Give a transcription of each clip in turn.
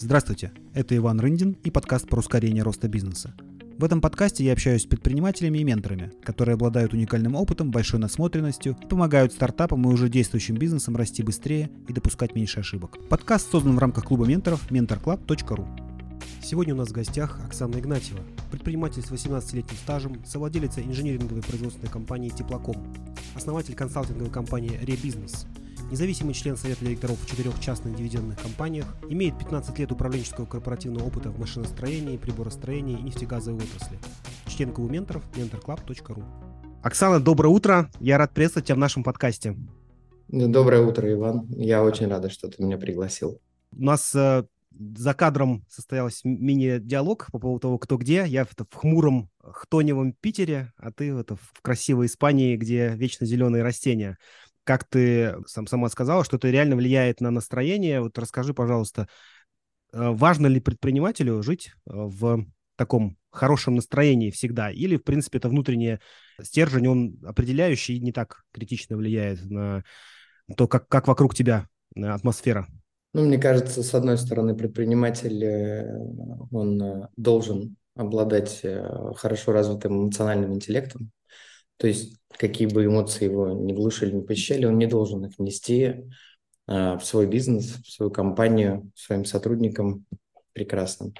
Здравствуйте, это Иван Рындин и подкаст про ускорение роста бизнеса. В этом подкасте я общаюсь с предпринимателями и менторами, которые обладают уникальным опытом, большой насмотренностью помогают стартапам и уже действующим бизнесам расти быстрее и допускать меньше ошибок. Подкаст создан в рамках клуба менторов mentorclub.ru. Сегодня у нас в гостях Оксана Игнатьева, предприниматель с 18-летним стажем, совладелица инжиниринговой производственной компании «Теплоком», основатель консалтинговой компании «Ребизнес», независимый член Совета директоров в четырех частных дивидендных компаниях, имеет 15 лет управленческого корпоративного опыта в машиностроении, приборостроении и нефтегазовой отрасли. Член клуба менторов mentorclub.ru. Оксана, доброе утро. Я рад приветствовать тебя в нашем подкасте. Доброе утро, Иван. Я очень рада, что ты меня пригласил. У нас э, за кадром состоялся мини-диалог по поводу того, кто где. Я в, в хмуром хтоневом Питере, а ты это, в красивой Испании, где вечно зеленые растения как ты сам, сама сказала, что это реально влияет на настроение. Вот расскажи, пожалуйста, э, важно ли предпринимателю жить э, в таком хорошем настроении всегда? Или, в принципе, это внутренний стержень, он определяющий и не так критично влияет на то, как, как вокруг тебя э, атмосфера? Ну, мне кажется, с одной стороны, предприниматель, он должен обладать хорошо развитым эмоциональным интеллектом, то есть какие бы эмоции его не глушили, не посещали, он не должен их нести а, в свой бизнес, в свою компанию, своим сотрудникам прекрасно.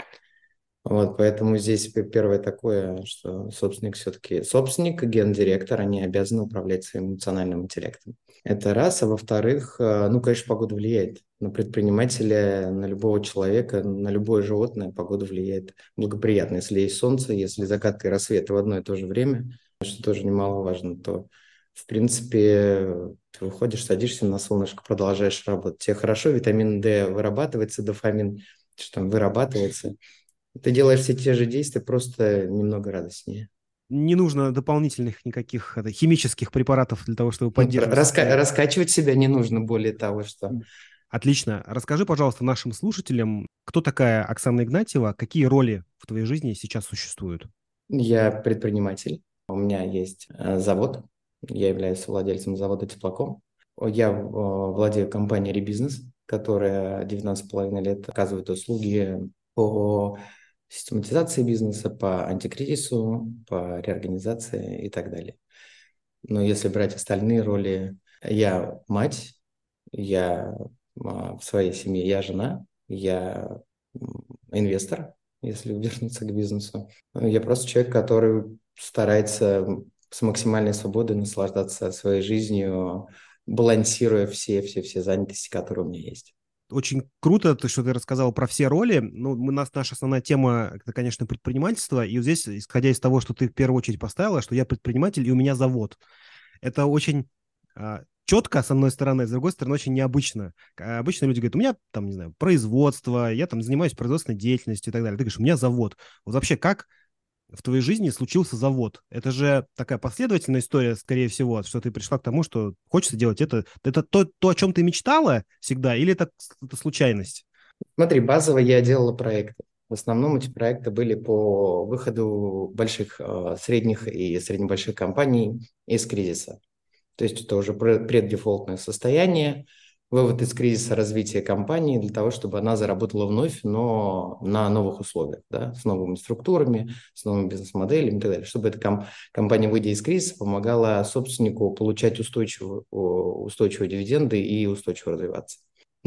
Вот, поэтому здесь первое такое, что собственник все-таки собственник, гендиректор, они обязаны управлять своим эмоциональным интеллектом. Это раз. А во-вторых, а, ну, конечно, погода влияет на предпринимателя, на любого человека, на любое животное погода влияет благоприятно. Если есть солнце, если закат и рассвет в одно и то же время – что тоже немаловажно, то в принципе, ты выходишь, садишься на солнышко, продолжаешь работать. Тебе хорошо, витамин D вырабатывается, дофамин что там вырабатывается. Ты делаешь все те же действия, просто немного радостнее. Не нужно дополнительных никаких это, химических препаратов для того, чтобы ну, поддерживать. Раска- раскачивать себя не нужно, более того, что... Отлично. Расскажи, пожалуйста, нашим слушателям, кто такая Оксана Игнатьева, какие роли в твоей жизни сейчас существуют? Я предприниматель. У меня есть э, завод, я являюсь владельцем завода «Теплоком». Я э, владею компанией «Ребизнес», которая 19,5 лет оказывает услуги по систематизации бизнеса, по антикризису, по реорганизации и так далее. Но если брать остальные роли, я мать, я а, в своей семье, я жена, я инвестор, если вернуться к бизнесу. Я просто человек, который старается с максимальной свободой наслаждаться своей жизнью, балансируя все-все-все занятости, которые у меня есть. Очень круто, то, что ты рассказал про все роли. Ну, мы, нас, наша основная тема, это, конечно, предпринимательство. И вот здесь, исходя из того, что ты в первую очередь поставила, что я предприниматель, и у меня завод. Это очень а, четко, с одной стороны, с другой стороны, очень необычно. Обычно люди говорят, у меня там, не знаю, производство, я там занимаюсь производственной деятельностью и так далее. Ты говоришь, у меня завод. Вот вообще, как в твоей жизни случился завод. Это же такая последовательная история, скорее всего, что ты пришла к тому, что хочется делать это. Это то, то о чем ты мечтала всегда, или это, это случайность? Смотри, базово я делала проекты. В основном эти проекты были по выходу больших, э, средних и среднебольших компаний из кризиса. То есть это уже преддефолтное состояние, вывод из кризиса развития компании для того, чтобы она заработала вновь, но на новых условиях, да, с новыми структурами, с новыми бизнес-моделями и так далее, чтобы эта ком- компания, выйдя из кризиса, помогала собственнику получать устойчивые, устойчивые дивиденды и устойчиво развиваться.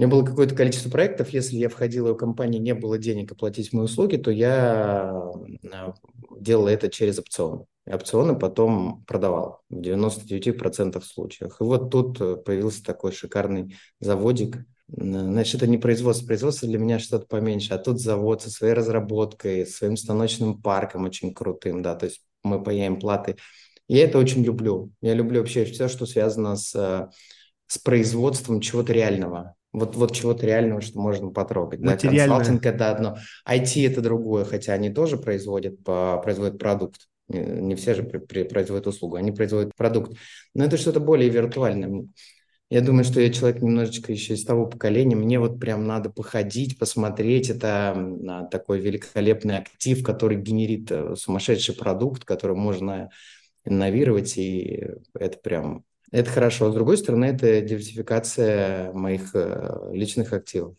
Меня было какое-то количество проектов. Если я входила в компанию, не было денег оплатить мои услуги, то я а, делала это через опционы. И опционы потом продавал в 99% случаях. И вот тут э, появился такой шикарный заводик. Значит, это не производство. Производство для меня что-то поменьше. А тут завод со своей разработкой, своим станочным парком очень крутым. Да, то есть мы паяем платы. Я это очень люблю. Я люблю вообще все, что связано с, э, с производством чего-то реального вот, вот чего-то реального, что можно потрогать. Да? Консалтинг – это одно, IT – это другое, хотя они тоже производят, производят продукт. Не все же при, при, производят услугу, они производят продукт. Но это что-то более виртуальное. Я думаю, что я человек немножечко еще из того поколения. Мне вот прям надо походить, посмотреть. Это такой великолепный актив, который генерит э, сумасшедший продукт, который можно инновировать. И это прям это хорошо. С другой стороны, это диверсификация моих э, личных активов.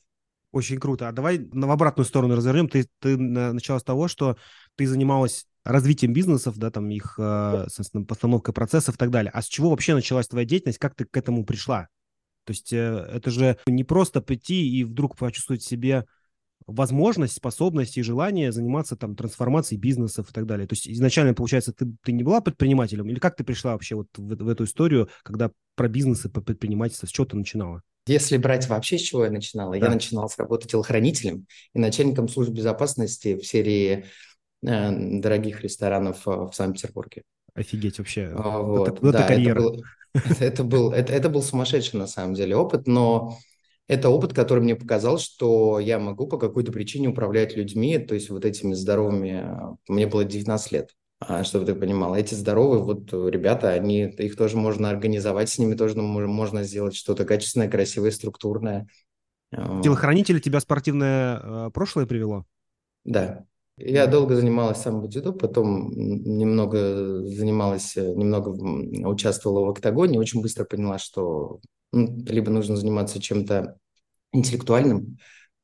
Очень круто. А давай в обратную сторону развернем. Ты, ты начала с того, что ты занималась развитием бизнесов, да, там их, э, собственно, постановкой процессов и так далее. А с чего вообще началась твоя деятельность? Как ты к этому пришла? То есть э, это же не просто прийти и вдруг почувствовать в себе возможность, способность и желание заниматься там трансформацией бизнесов и так далее. То есть изначально, получается, ты, ты не была предпринимателем? Или как ты пришла вообще вот в, в эту историю, когда про бизнесы, по предпринимательству, с чего ты начинала? Если брать вообще, с чего я начинала, да. я начинала с работы телохранителем и начальником службы безопасности в серии э, дорогих ресторанов э, в Санкт-Петербурге. Офигеть вообще. А, вот, это, да, карьера. Это был, это, это, был, это, это был сумасшедший на самом деле опыт, но это опыт, который мне показал, что я могу по какой-то причине управлять людьми, то есть вот этими здоровыми, мне было 19 лет, а, чтобы ты понимал, эти здоровые вот ребята, они, их тоже можно организовать, с ними тоже можно сделать что-то качественное, красивое, структурное. Телохранитель тебя спортивное э, прошлое привело? Да. Я долго занималась самбо-дзюдо, потом немного занималась, немного участвовала в октагоне, очень быстро поняла, что либо нужно заниматься чем-то интеллектуальным,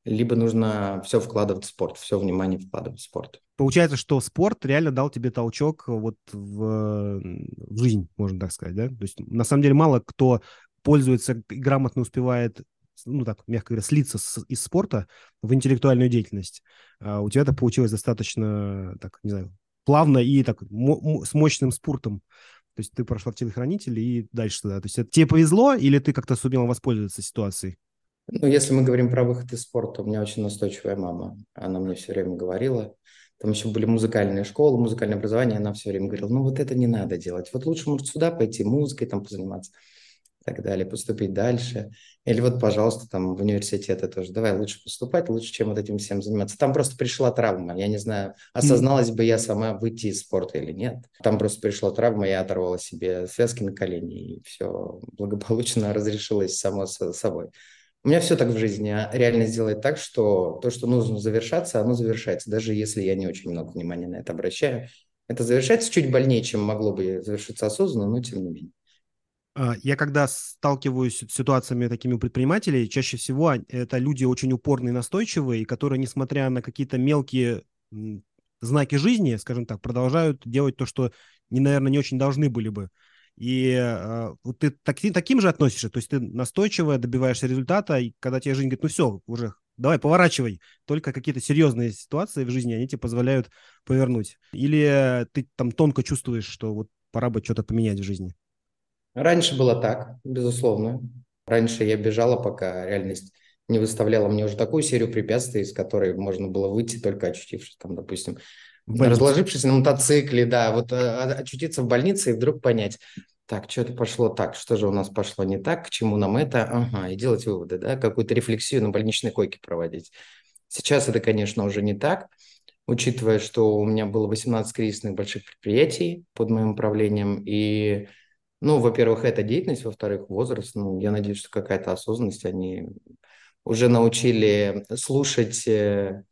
либо нужно все вкладывать в спорт, все внимание вкладывать в спорт. Получается, что спорт реально дал тебе толчок вот в, в жизнь, можно так сказать, да? То есть на самом деле мало кто пользуется и грамотно успевает ну так, мягко говоря, слиться с, из спорта в интеллектуальную деятельность. А у тебя это получилось достаточно, так, не знаю, плавно и так с мощным спортом. То есть ты прошла в телохранитель и дальше туда. То есть это тебе повезло или ты как-то сумела воспользоваться ситуацией? Ну, если мы говорим про выход из спорта, у меня очень настойчивая мама. Она мне все время говорила. Там еще были музыкальные школы, музыкальное образование. Она все время говорила, ну вот это не надо делать. Вот лучше, может, сюда пойти, музыкой там позаниматься так далее, поступить дальше. Или вот, пожалуйста, там в университеты тоже, давай лучше поступать, лучше, чем вот этим всем заниматься. Там просто пришла травма, я не знаю, осозналась бы я сама выйти из спорта или нет. Там просто пришла травма, я оторвала себе связки на колени, и все благополучно разрешилось само собой. У меня все так в жизни. А реально сделать так, что то, что нужно завершаться, оно завершается, даже если я не очень много внимания на это обращаю. Это завершается чуть больнее, чем могло бы завершиться осознанно, но тем не менее. А, я когда сталкиваюсь с ситуациями такими у предпринимателей, чаще всего это люди очень упорные, настойчивые, которые, несмотря на какие-то мелкие знаки жизни, скажем так, продолжают делать то, что, наверное, не очень должны были бы. И э, вот ты так, таким же относишься, то есть ты настойчиво добиваешься результата, и когда тебе жизнь говорит, ну все, уже давай поворачивай, только какие-то серьезные ситуации в жизни, они тебе позволяют повернуть. Или ты там тонко чувствуешь, что вот пора бы что-то поменять в жизни. Раньше было так, безусловно. Раньше я бежала, пока реальность не выставляла мне уже такую серию препятствий, из которой можно было выйти, только очутившись там, допустим, разложившись на мотоцикле, да, вот а, а, очутиться в больнице и вдруг понять, так, что-то пошло так, что же у нас пошло не так, к чему нам это, ага, и делать выводы, да, какую-то рефлексию на больничной койке проводить. Сейчас это, конечно, уже не так, учитывая, что у меня было 18 кризисных больших предприятий под моим управлением, и ну, во-первых, это деятельность, во-вторых, возраст. Ну, я надеюсь, что какая-то осознанность. Они уже научили слушать, э,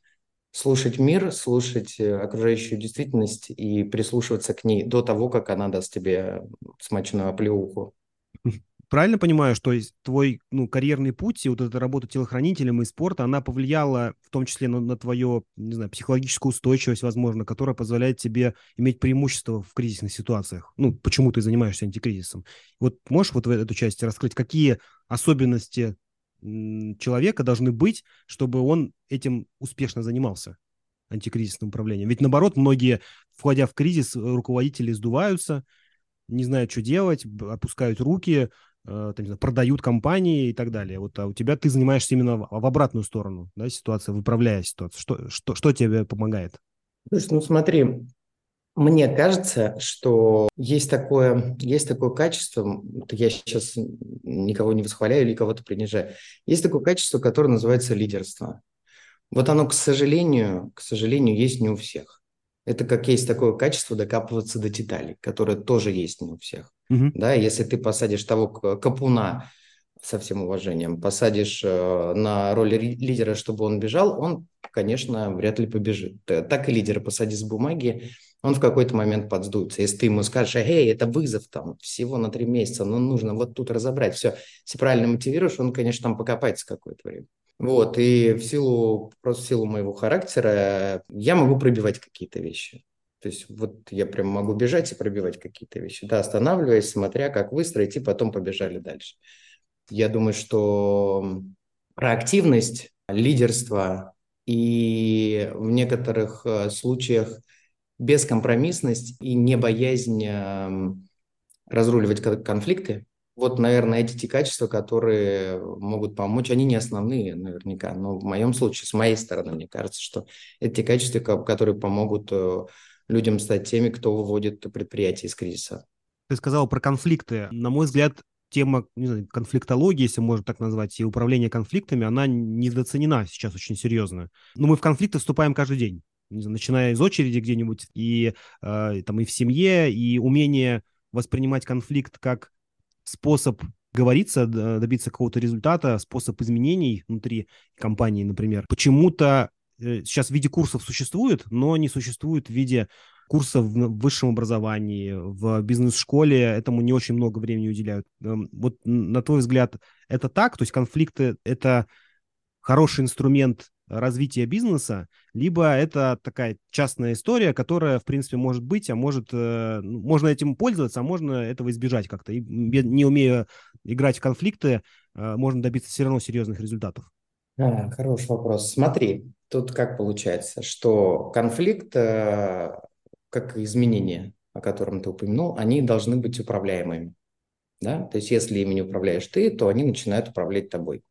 слушать мир, слушать э, окружающую действительность и прислушиваться к ней до того, как она даст тебе смачную оплеуху правильно понимаю, что твой ну, карьерный путь и вот эта работа телохранителем и спорта, она повлияла в том числе на, на твою, не знаю, психологическую устойчивость, возможно, которая позволяет тебе иметь преимущество в кризисных ситуациях? Ну, почему ты занимаешься антикризисом? Вот можешь вот в эту часть раскрыть, какие особенности человека должны быть, чтобы он этим успешно занимался? антикризисным управлением. Ведь наоборот, многие, входя в кризис, руководители сдуваются, не знают, что делать, опускают руки, Э, там, знаю, продают компании и так далее. Вот, а у тебя ты занимаешься именно в, в обратную сторону, да, ситуация, выправляя ситуацию. Что, что, что тебе помогает? Слушай, ну смотри, мне кажется, что есть такое, есть такое качество, я сейчас никого не восхваляю или кого-то принижаю, есть такое качество, которое называется лидерство. Вот оно, к сожалению, к сожалению, есть не у всех. Это как есть такое качество докапываться до деталей, которое тоже есть не у всех. Угу. Да, если ты посадишь того капуна со всем уважением, посадишь э, на роль лидера, чтобы он бежал, он, конечно, вряд ли побежит. Так и лидера посади с бумаги, он в какой-то момент подсдуется. Если ты ему скажешь, эй, это вызов там всего на три месяца, но нужно вот тут разобрать все. Если правильно мотивируешь, он, конечно, там покопается какое-то время. Вот, и в силу, просто в силу моего характера я могу пробивать какие-то вещи. То есть вот я прям могу бежать и пробивать какие-то вещи. Да, останавливаясь, смотря как выстроить, и потом побежали дальше. Я думаю, что проактивность, лидерство и в некоторых э, случаях бескомпромиссность и не боязнь эм, разруливать конфликты. Вот, наверное, эти те качества, которые могут помочь, они не основные наверняка, но в моем случае, с моей стороны, мне кажется, что те качества, которые помогут э, людям стать теми, кто выводит предприятие из кризиса. Ты сказал про конфликты. На мой взгляд, тема не знаю, конфликтологии, если можно так назвать, и управление конфликтами, она недооценена сейчас очень серьезно. Но мы в конфликты вступаем каждый день, знаю, начиная из очереди где-нибудь, и, э, там, и в семье, и умение воспринимать конфликт как способ говориться, добиться какого-то результата, способ изменений внутри компании, например. Почему-то э, сейчас в виде курсов существует, но не существует в виде курсов в высшем образовании, в бизнес-школе этому не очень много времени уделяют. Эм, вот на твой взгляд, это так? То есть конфликты — это хороший инструмент развития бизнеса, либо это такая частная история, которая, в принципе, может быть, а может, э, ну, можно этим пользоваться, а можно этого избежать как-то. И не умея играть в конфликты, э, можно добиться все равно серьезных результатов. А, хороший вопрос. Смотри, тут как получается, что конфликт э, как изменения, о котором ты упомянул, они должны быть управляемыми. Да? То есть если ими не управляешь ты, то они начинают управлять тобой.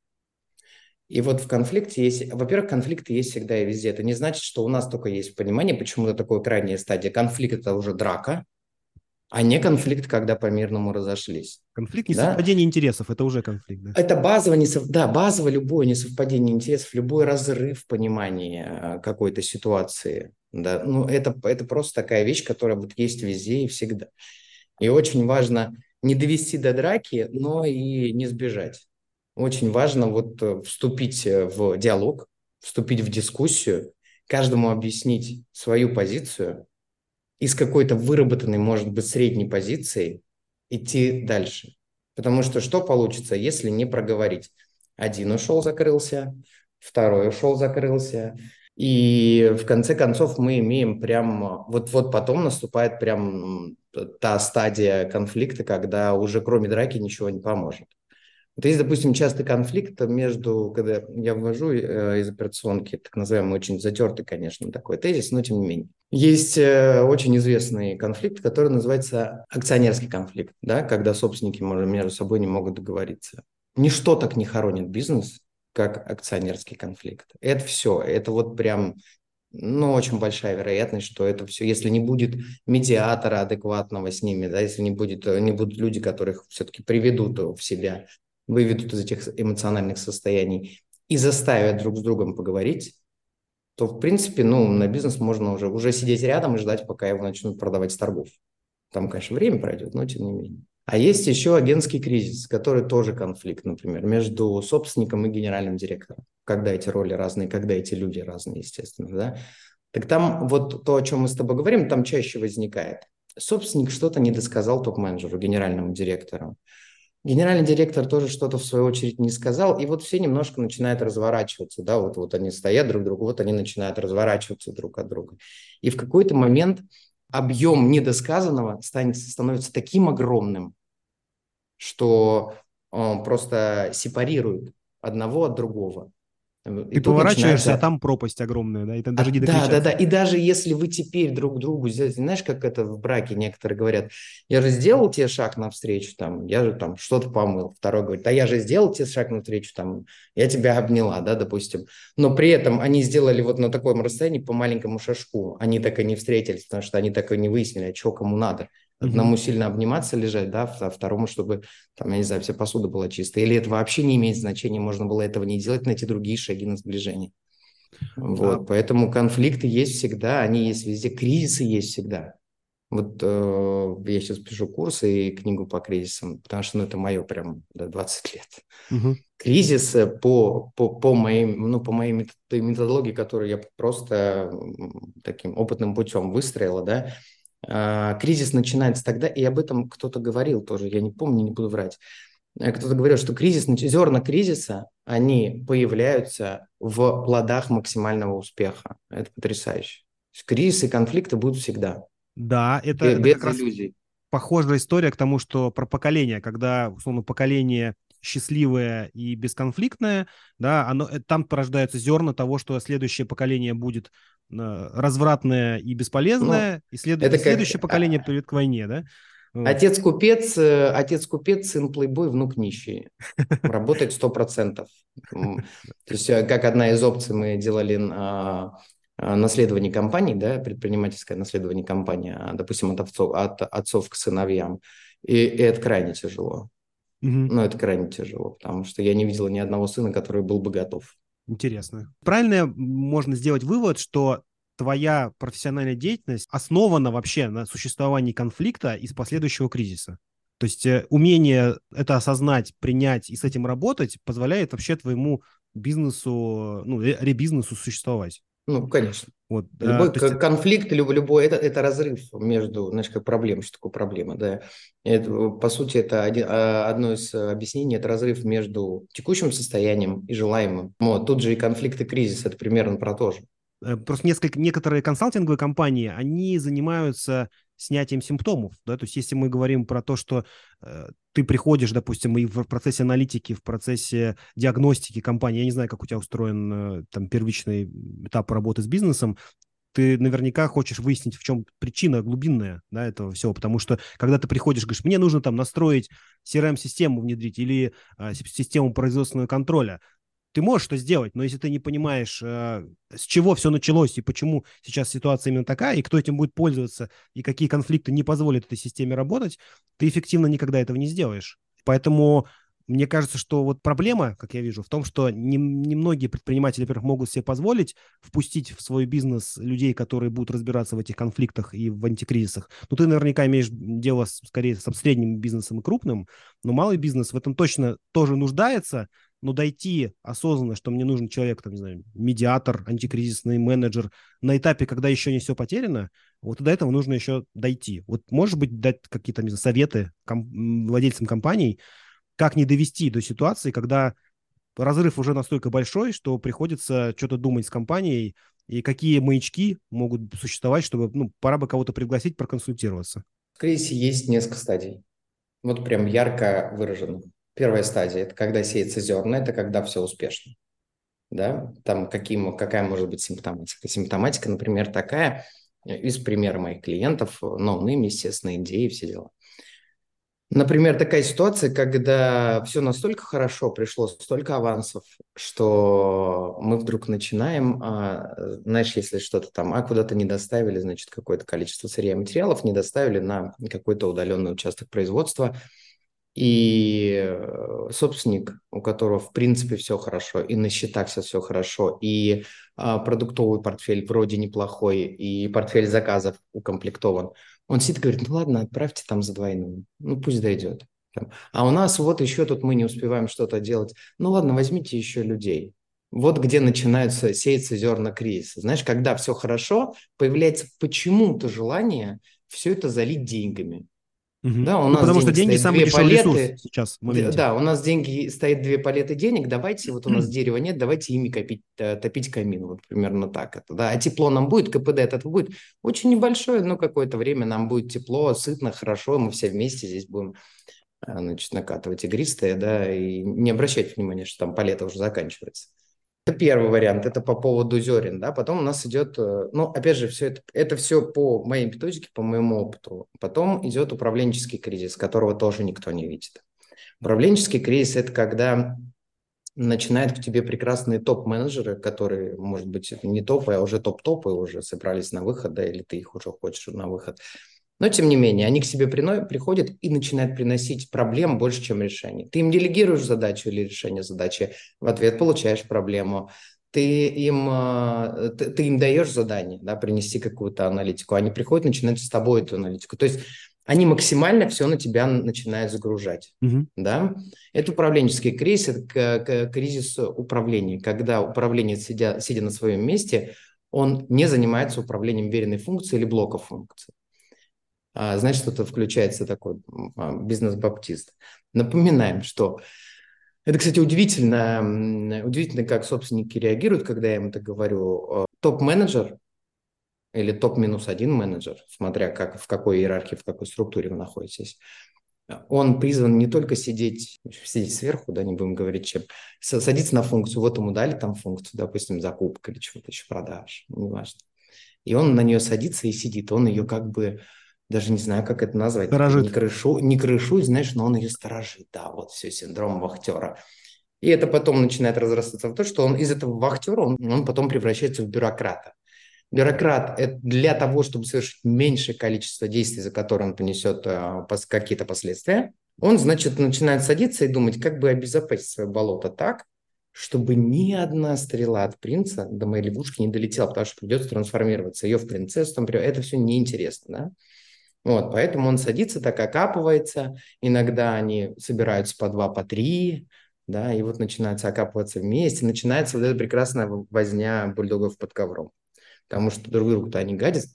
И вот в конфликте есть, во-первых, конфликты есть всегда и везде. Это не значит, что у нас только есть понимание, почему это такое крайняя стадия. Конфликт – это уже драка, а не конфликт, когда по-мирному разошлись. Конфликт несовпадение да? интересов – это уже конфликт. Да? Это базово, несов... да, базово любое несовпадение интересов, любой разрыв понимания э, какой-то ситуации. Да? Ну, это, это просто такая вещь, которая вот есть везде и всегда. И очень важно не довести до драки, но и не сбежать. Очень важно вот э, вступить э, в диалог, вступить в дискуссию, каждому объяснить свою позицию и с какой-то выработанной, может быть, средней позицией идти дальше. Потому что что получится, если не проговорить? Один ушел, закрылся, второй ушел, закрылся. И в конце концов мы имеем прям, вот-вот потом наступает прям та стадия конфликта, когда уже кроме драки ничего не поможет. Вот есть, допустим, частый конфликт между, когда я ввожу э, из операционки, так называемый, очень затертый, конечно, такой тезис, но тем не менее. Есть э, очень известный конфликт, который называется акционерский конфликт, да, когда собственники между собой не могут договориться. Ничто так не хоронит бизнес, как акционерский конфликт. Это все, это вот прям ну, очень большая вероятность, что это все, если не будет медиатора адекватного с ними, да, если не будет, не будут люди, которых все-таки приведут в себя, выведут из этих эмоциональных состояний и заставят друг с другом поговорить, то, в принципе, ну, на бизнес можно уже, уже сидеть рядом и ждать, пока его начнут продавать с торгов. Там, конечно, время пройдет, но тем не менее. А есть еще агентский кризис, который тоже конфликт, например, между собственником и генеральным директором. Когда эти роли разные, когда эти люди разные, естественно, да. Так там вот то, о чем мы с тобой говорим, там чаще возникает. Собственник что-то не досказал топ-менеджеру, генеральному директору. Генеральный директор тоже что-то в свою очередь не сказал, и вот все немножко начинают разворачиваться, да, вот, вот они стоят друг к другу, вот они начинают разворачиваться друг от друга. И в какой-то момент объем недосказанного станет, становится таким огромным, что он просто сепарирует одного от другого. И, и поворачиваешься, начинается... а там пропасть огромная, да, и там даже а, не Да, да, да, и даже если вы теперь друг другу, знаешь, как это в браке некоторые говорят, я же сделал тебе шаг навстречу, там, я же там что-то помыл, второй говорит, а я же сделал тебе шаг навстречу, там, я тебя обняла, да, допустим, но при этом они сделали вот на таком расстоянии по маленькому шажку, они так и не встретились, потому что они так и не выяснили, а что кому надо. Одному mm-hmm. сильно обниматься, лежать, да, а второму, чтобы, там, я не знаю, вся посуда была чистая. Или это вообще не имеет значения, можно было этого не делать, найти другие шаги на сближение. Вот, да. поэтому конфликты есть всегда, они есть везде, кризисы есть всегда. Вот э, я сейчас пишу курсы и книгу по кризисам, потому что ну, это мое прям да, 20 лет. Угу. Кризис по, по, по, моей, ну, по моей методологии, которую я просто таким опытным путем выстроила, да, а, кризис начинается тогда, и об этом кто-то говорил тоже, я не помню, не буду врать. э, кто-то говорил, что кризис, зерна кризиса, они появляются в плодах максимального успеха. Это потрясающе. Кризисы и конфликты будут всегда. Да, это, это как раз иллюзий. похожая история к тому, что про поколение, когда, условно, поколение счастливое и бесконфликтное, да, оно, э, там порождаются зерна того, что следующее поколение будет развратное и бесполезное, ну, и, след... и следующее как... поколение придет к войне, да? Отец купец, э, отец купец, сын плейбой, внук нищий. Работает сто процентов. То есть, как одна из опций мы делали а, а, наследование компаний, да, предпринимательское наследование компании, а, допустим, от отцов, от отцов к сыновьям. И, и это крайне тяжело. Угу. Ну, это крайне тяжело, потому что я не видел ни одного сына, который был бы готов. Интересно. Правильно можно сделать вывод, что твоя профессиональная деятельность основана вообще на существовании конфликта из последующего кризиса. То есть э, умение это осознать, принять и с этим работать позволяет вообще твоему бизнесу, ну, ребизнесу существовать. Ну, конечно. Вот, любой а, есть... конфликт, любой, это, это разрыв между, знаешь, как проблема, что такое проблема, да. Это, по сути, это один, а, одно из объяснений, это разрыв между текущим состоянием и желаемым. Вот, тут же и конфликт и кризис, это примерно про то же. Э, просто несколько, некоторые консалтинговые компании, они занимаются снятием симптомов, да, то есть если мы говорим про то, что э, ты приходишь, допустим, и в процессе аналитики, в процессе диагностики компании, я не знаю, как у тебя устроен э, там первичный этап работы с бизнесом, ты наверняка хочешь выяснить, в чем причина глубинная да, этого всего, потому что когда ты приходишь, говоришь, мне нужно там настроить CRM-систему внедрить или э, систему производственного контроля, ты можешь это сделать, но если ты не понимаешь, э, с чего все началось и почему сейчас ситуация именно такая, и кто этим будет пользоваться, и какие конфликты не позволят этой системе работать, ты эффективно никогда этого не сделаешь. Поэтому мне кажется, что вот проблема, как я вижу, в том, что немногие не предприниматели, во-первых, могут себе позволить впустить в свой бизнес людей, которые будут разбираться в этих конфликтах и в антикризисах. Ну, ты наверняка имеешь дело скорее с средним бизнесом и крупным, но малый бизнес в этом точно тоже нуждается, но дойти осознанно, что мне нужен человек, там, не знаю, медиатор, антикризисный менеджер, на этапе, когда еще не все потеряно, вот до этого нужно еще дойти. Вот, может быть, дать какие-то, не знаю, советы ком- владельцам компаний, как не довести до ситуации, когда разрыв уже настолько большой, что приходится что-то думать с компанией, и какие маячки могут существовать, чтобы, ну, пора бы кого-то пригласить проконсультироваться. В кризисе есть несколько стадий. Вот прям ярко выражено. Первая стадия – это когда сеется зерна, это когда все успешно. Да? Там каким, какая может быть симптоматика? Симптоматика, например, такая, из примера моих клиентов, no name, естественно, NDA, все дела. Например, такая ситуация, когда все настолько хорошо, пришло столько авансов, что мы вдруг начинаем, а, знаешь, если что-то там, а куда-то не доставили, значит, какое-то количество сырья и материалов не доставили на какой-то удаленный участок производства – и э, собственник, у которого в принципе все хорошо, и на счетах все, все хорошо, и а, продуктовый портфель вроде неплохой, и портфель заказов укомплектован, он сидит и говорит, ну ладно, отправьте там за двойную, ну пусть дойдет. А у нас вот еще тут мы не успеваем что-то делать. Ну ладно, возьмите еще людей. Вот где начинаются сеяться зерна кризиса. Знаешь, когда все хорошо, появляется почему-то желание все это залить деньгами. Угу. Да, у ну, нас потому что деньги самый дешевый палеты. ресурс сейчас. Да, у нас деньги стоит две палеты денег, давайте, вот у нас дерева нет, давайте ими копить, э, топить камин, вот примерно так это, да. А тепло нам будет, КПД от этого будет очень небольшое, но какое-то время нам будет тепло, сытно, хорошо, мы все вместе здесь будем э, значит, накатывать игристые, да, и не обращать внимания, что там палета уже заканчивается. Это первый вариант, это по поводу зерен, да, потом у нас идет, э, ну, опять же, все это, это все по моей методике, по моему опыту. Потом идет управленческий кризис, которого тоже никто не видит. Управленческий кризис – это когда начинают к тебе прекрасные топ-менеджеры, которые, может быть, не топы, а уже топ-топы, уже собрались на выход, да, или ты их уже хочешь на выход – но, тем не менее, они к себе приходят и начинают приносить проблем больше, чем решений. Ты им делегируешь задачу или решение задачи, в ответ получаешь проблему. Ты им, э, ты, ты им даешь задание, да, принести какую-то аналитику. Они приходят, начинают с тобой эту аналитику. То есть они максимально все на тебя начинают загружать. Угу. Да? Это управленческий кризис, это кризис управления, когда управление, сидя, сидя на своем месте, он не занимается управлением веренной функции или блока функций. А, значит, что-то включается такой а, бизнес-баптист. Напоминаем, что это, кстати, удивительно, удивительно, как собственники реагируют, когда я им это говорю. А, топ-менеджер или топ-минус один менеджер, смотря как, в какой иерархии, в какой структуре вы находитесь, он призван не только сидеть, сидеть сверху, да, не будем говорить чем, садиться на функцию, вот ему дали там функцию, допустим, закупка или чего-то еще продаж, неважно. И он на нее садится и сидит, он ее как бы, даже не знаю, как это назвать. Сторожит. Не крышу, не крышу, знаешь, но он ее сторожит, да, вот все, синдром вахтера. И это потом начинает разрастаться в то, что он из этого вахтера, он, он потом превращается в бюрократа. Бюрократ – это для того, чтобы совершить меньшее количество действий, за которые он понесет э, какие-то последствия, он, значит, начинает садиться и думать, как бы обезопасить свое болото так, чтобы ни одна стрела от принца до моей лягушки не долетела, потому что придется трансформироваться ее в принцессу, там, это все неинтересно, да? Вот, поэтому он садится, так окапывается, иногда они собираются по два, по три, да, и вот начинается окапываться вместе, начинается вот эта прекрасная возня бульдогов под ковром потому что друг другу-то они гадят.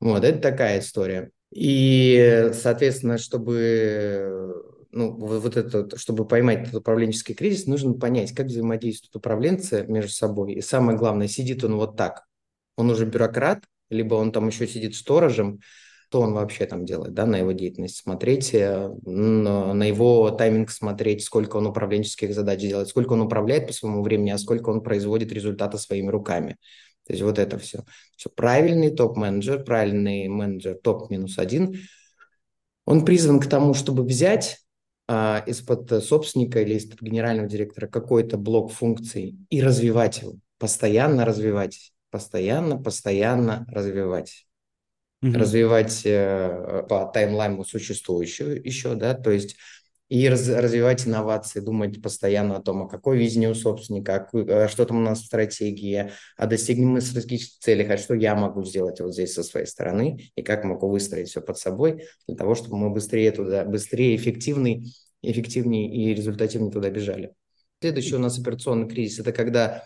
Вот, это такая история. И, соответственно, чтобы ну, вот это, чтобы поймать этот управленческий кризис, нужно понять, как взаимодействуют управленцы между собой. И самое главное, сидит он вот так. Он уже бюрократ, либо он там еще сидит сторожем, что он вообще там делает, да, на его деятельность смотреть, э, на его тайминг смотреть, сколько он управленческих задач делает, сколько он управляет по своему времени, а сколько он производит результаты своими руками. То есть вот это все. все. Правильный топ-менеджер, правильный менеджер топ минус один, он призван к тому, чтобы взять а, из-под собственника или из-под генерального директора какой-то блок функций и развивать его, постоянно развивать, постоянно, постоянно развивать. Mm-hmm. Развивать э, по таймлайну существующую еще, да, то есть и раз, развивать инновации, думать постоянно о том, а какой визне у собственника, а что там у нас в стратегии, а достигнем мы стратегических целей, а что я могу сделать вот здесь со своей стороны, и как могу выстроить все под собой для того, чтобы мы быстрее туда, быстрее, эффективней, эффективнее и результативнее туда бежали. Следующий у нас операционный кризис – это когда а,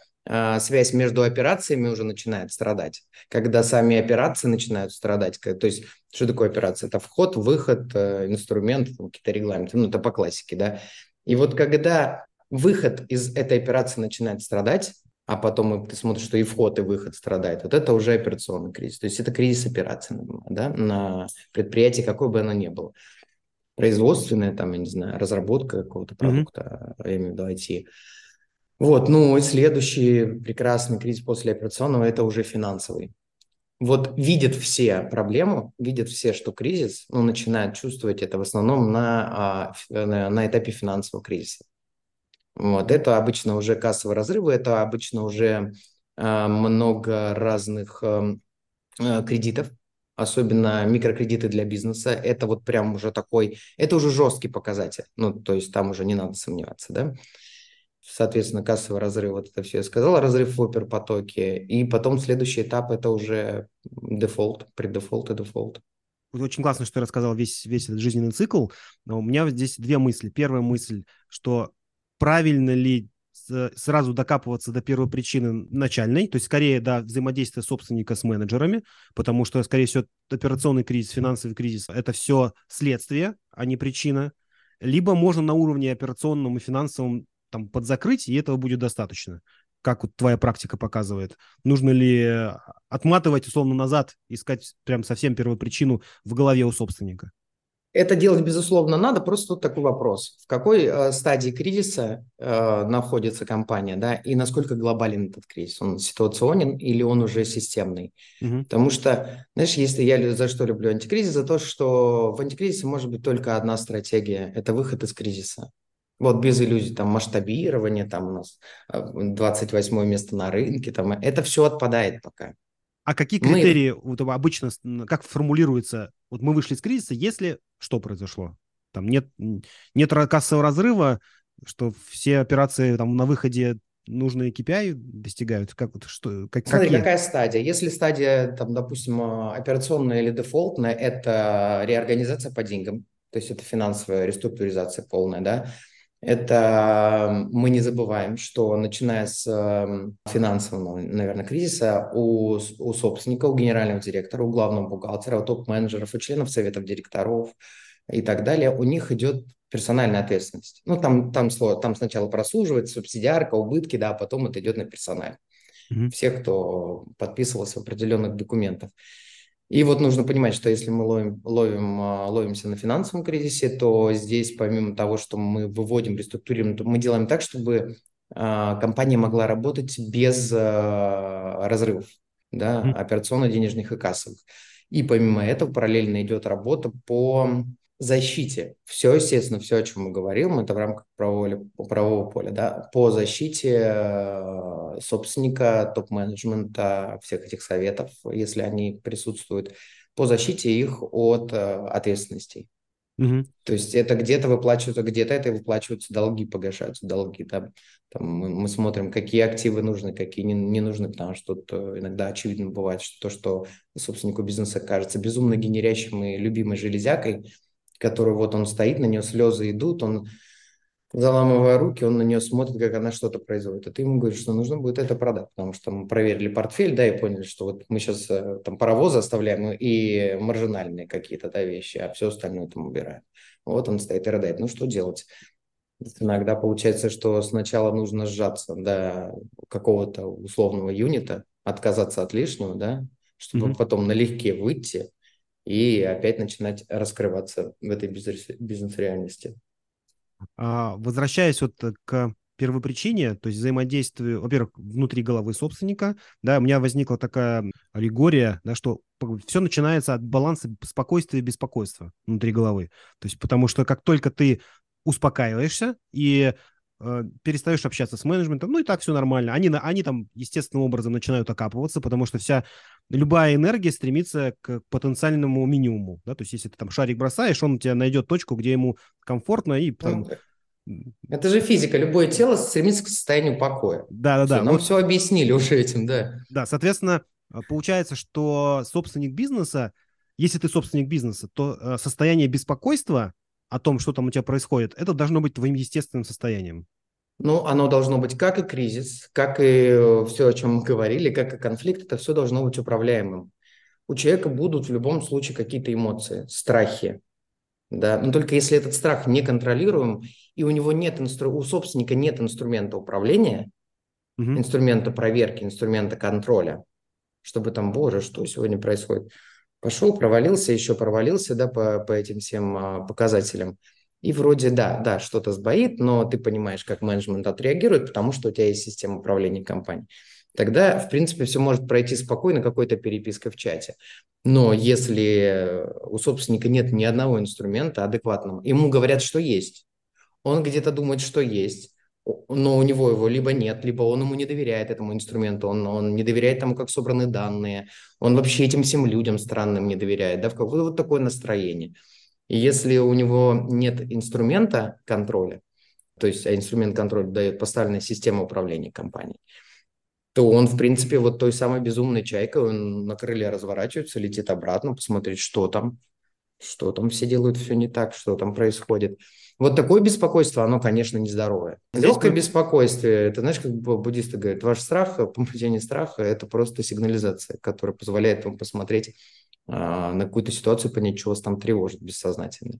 связь между операциями уже начинает страдать, когда сами операции начинают страдать. То есть, что такое операция? Это вход, выход, э, инструмент, какие-то регламенты, ну, это по классике, да. И вот когда выход из этой операции начинает страдать, а потом ты смотришь, что и вход, и выход страдает, вот это уже операционный кризис. То есть это кризис операции да, на предприятии, какой бы оно ни было. Производственная, там, я не знаю, разработка какого-то продукта, mm-hmm. я имею в виду IT – вот, ну и следующий прекрасный кризис после операционного – это уже финансовый. Вот видят все проблему, видят все, что кризис, но начинают чувствовать это в основном на, а, на, на этапе финансового кризиса. Вот, это обычно уже кассовые разрывы, это обычно уже э, много разных э, кредитов, особенно микрокредиты для бизнеса. Это вот прям уже такой, это уже жесткий показатель. Ну, то есть там уже не надо сомневаться, да соответственно, кассовый разрыв, вот это все я сказал, разрыв в оперпотоке, и потом следующий этап – это уже дефолт, преддефолт и дефолт. Очень классно, что ты рассказал весь, весь этот жизненный цикл, но у меня здесь две мысли. Первая мысль, что правильно ли сразу докапываться до первой причины начальной, то есть скорее до взаимодействия собственника с менеджерами, потому что, скорее всего, операционный кризис, финансовый кризис – это все следствие, а не причина. Либо можно на уровне операционном и финансовом там подзакрыть, и этого будет достаточно. Как вот твоя практика показывает? Нужно ли отматывать условно назад, искать прям совсем первую причину в голове у собственника? Это делать, безусловно, надо. Просто тут такой вопрос. В какой э, стадии кризиса э, находится компания, да, и насколько глобален этот кризис? Он ситуационен или он уже системный? Угу. Потому что, знаешь, если я за что люблю антикризис, за то, что в антикризисе может быть только одна стратегия – это выход из кризиса. Вот без иллюзий, там масштабирование, там у нас 28 э, место на рынке, там это все отпадает пока. А какие критерии мы... вот, обычно, как формулируется, вот мы вышли из кризиса, если что произошло? Там нет, нет кассового разрыва, что все операции там на выходе нужные KPI достигают? Как, что, как, Смотри, какие? какая стадия? Если стадия, там, допустим, операционная или дефолтная, это реорганизация по деньгам, то есть это финансовая реструктуризация полная, да, Это мы не забываем, что начиная с эм, финансового, наверное, кризиса у, у собственника, у генерального директора, у главного бухгалтера, у топ-менеджеров, у членов советов директоров и так далее, у них идет персональная ответственность. Ну, там, там, там сначала прослуживает субсидиарка, убытки, да, а потом это идет на персональ. Mm-hmm. Всех, кто подписывался в определенных документах. И вот нужно понимать, что если мы ловим, ловим, а, ловимся на финансовом кризисе, то здесь помимо того, что мы выводим, реструктурируем, мы делаем так, чтобы а, компания могла работать без а, разрывов да, операционно-денежных и кассовых. И помимо этого параллельно идет работа по защите. Все, естественно, все, о чем мы говорим, это в рамках правового, правового поля, да, по защите э, собственника, топ-менеджмента, всех этих советов, если они присутствуют, по защите их от э, ответственностей. Угу. То есть это где-то выплачиваются, где-то это выплачиваются долги, погашаются долги. Да? Там мы, мы смотрим, какие активы нужны, какие не, не нужны, потому что тут э, иногда очевидно бывает, что то, что собственнику бизнеса кажется безумно генерящим и любимой железякой, который вот он стоит, на нее слезы идут, он заламывая руки, он на нее смотрит, как она что-то производит. А ты ему говоришь, что нужно будет это продать, потому что мы проверили портфель, да, и поняли, что вот мы сейчас э, там паровозы оставляем и маржинальные какие-то да, вещи, а все остальное там убираем. Вот он стоит и рыдает. Ну, что делать? Иногда получается, что сначала нужно сжаться до какого-то условного юнита, отказаться от лишнего, да, чтобы mm-hmm. потом налегке выйти, и опять начинать раскрываться в этой бизнес-реальности. А, возвращаясь вот к первой причине, то есть взаимодействию, во-первых, внутри головы собственника, да, у меня возникла такая аллегория, да, что все начинается от баланса спокойствия и беспокойства внутри головы. То есть потому что как только ты успокаиваешься и перестаешь общаться с менеджментом, ну и так все нормально. Они, они там естественным образом начинают окапываться, потому что вся любая энергия стремится к потенциальному минимуму. Да? То есть если ты там шарик бросаешь, он у тебя найдет точку, где ему комфортно и там... Это же физика. Любое тело стремится к состоянию покоя. Да, да, да. Нам вот... все объяснили уже этим, да. Да, соответственно, получается, что собственник бизнеса, если ты собственник бизнеса, то э, состояние беспокойства о том, что там у тебя происходит, это должно быть твоим естественным состоянием. Ну, оно должно быть как и кризис, как и э, все, о чем мы говорили, как и конфликт, это все должно быть управляемым. У человека будут в любом случае какие-то эмоции, страхи, да, но только если этот страх не контролируем, и у него нет инстру... у собственника нет инструмента управления, угу. инструмента проверки, инструмента контроля, чтобы там, боже, что сегодня происходит, пошел, провалился, еще провалился, да, по, по этим всем а, показателям. И вроде да, да, что-то сбоит, но ты понимаешь, как менеджмент отреагирует, потому что у тебя есть система управления компанией. Тогда, в принципе, все может пройти спокойно, какой-то переписка в чате. Но если у собственника нет ни одного инструмента адекватного, ему говорят, что есть, он где-то думает, что есть, но у него его либо нет, либо он ему не доверяет этому инструменту, он, он не доверяет тому, как собраны данные, он вообще этим всем людям странным не доверяет, да, в какое вот такое настроение – и если у него нет инструмента контроля, то есть а инструмент контроля дает поставленная система управления компанией, то он, в принципе, вот той самой безумной чайкой, он на крыле разворачивается, летит обратно, посмотреть, что там, что там все делают все не так, что там происходит. Вот такое беспокойство, оно, конечно, нездоровое. Легкое беспокойствие, это, знаешь, как буддисты говорят, ваш страх, помутение страха – это просто сигнализация, которая позволяет вам посмотреть а, на какую-то ситуацию, понять, что вас там тревожит бессознательно.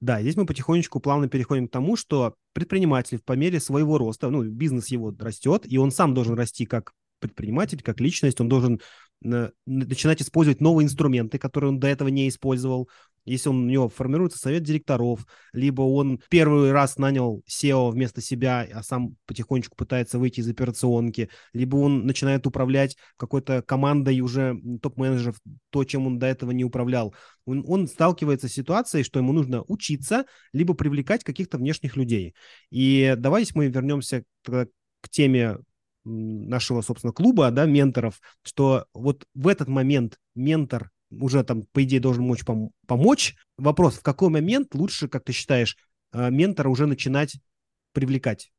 Да, здесь мы потихонечку плавно переходим к тому, что предприниматель по мере своего роста, ну, бизнес его растет, и он сам должен расти как предприниматель, как личность, он должен начинать использовать новые инструменты, которые он до этого не использовал. Если он, у него формируется совет директоров, либо он первый раз нанял SEO вместо себя, а сам потихонечку пытается выйти из операционки, либо он начинает управлять какой-то командой уже топ-менеджеров, то, чем он до этого не управлял. Он, он сталкивается с ситуацией, что ему нужно учиться, либо привлекать каких-то внешних людей. И давайте мы вернемся к теме нашего, собственно, клуба, да, менторов, что вот в этот момент ментор уже там, по идее, должен мочь пом- помочь. Вопрос, в какой момент лучше, как ты считаешь, э, ментора уже начинать привлекать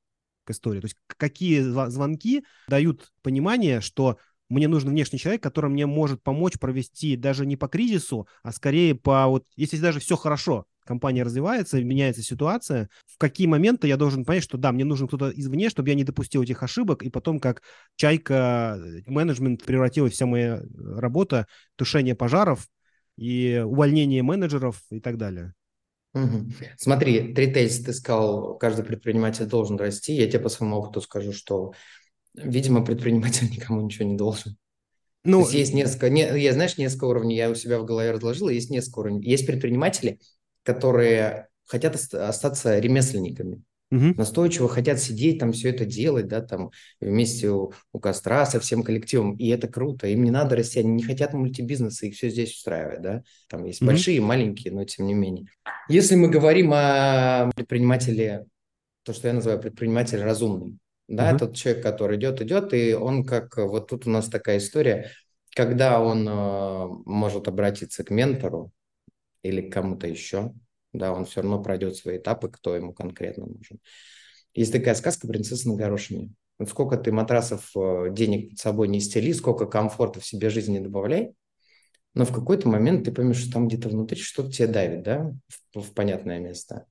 к истории? То есть какие звонки дают понимание, что мне нужен внешний человек, который мне может помочь провести даже не по кризису, а скорее по вот, если даже все хорошо, компания развивается, меняется ситуация, в какие моменты я должен понять, что да, мне нужен кто-то извне, чтобы я не допустил этих ошибок, и потом как чайка, э, менеджмент превратилась вся моя работа, тушение пожаров и увольнение менеджеров и так далее. Угу. Смотри, три тезиса ты сказал, каждый предприниматель должен расти. Я тебе по своему опыту скажу, что, видимо, предприниматель никому ничего не должен. Ну, То есть есть несколько, не, я знаешь, несколько уровней, я у себя в голове разложил, есть несколько уровней. Есть предприниматели, которые хотят остаться ремесленниками, угу. настойчиво хотят сидеть, там все это делать, да, там вместе у, у костра со всем коллективом, и это круто, им не надо расти, они не хотят мультибизнеса, их все здесь устраивает, да, там есть угу. большие, маленькие, но тем не менее. Если мы говорим о предпринимателе, то, что я называю предприниматель разумный, да, uh-huh. тот человек, который идет, идет, и он как, вот тут у нас такая история, когда он э, может обратиться к ментору или к кому-то еще, да, он все равно пройдет свои этапы, кто ему конкретно нужен. Есть такая сказка «Принцесса на горошине». Вот сколько ты матрасов э, денег под собой не стели, сколько комфорта в себе жизни добавляй, но в какой-то момент ты поймешь, что там где-то внутри что-то тебя давит, да, в, в понятное место.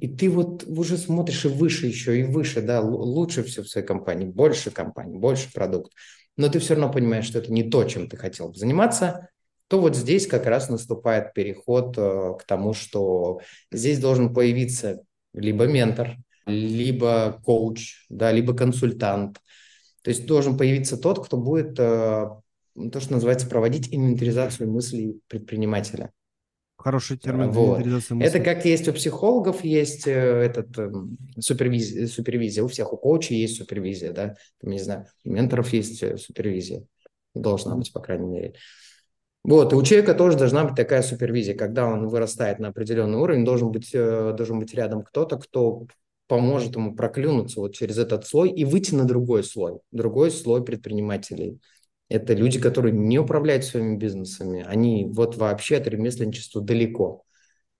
И ты вот уже смотришь и выше еще, и выше, да, лучше все в своей компании, больше компаний, больше продукт. Но ты все равно понимаешь, что это не то, чем ты хотел бы заниматься, то вот здесь как раз наступает переход э, к тому, что здесь должен появиться либо ментор, либо коуч, да, либо консультант. То есть должен появиться тот, кто будет э, то, что называется, проводить инвентаризацию мыслей предпринимателя. Хороший термин. Вот. Это как есть у психологов, есть э, этот э, супервизия, супервизия, у всех, у коучей есть супервизия, да, Там, не знаю, у менторов есть супервизия, должна быть, по крайней мере. Вот, и у человека тоже должна быть такая супервизия, когда он вырастает на определенный уровень, должен быть, э, должен быть рядом кто-то, кто поможет ему проклюнуться вот через этот слой и выйти на другой слой, другой слой предпринимателей – это люди, которые не управляют своими бизнесами. Они вот вообще от ремесленничества далеко.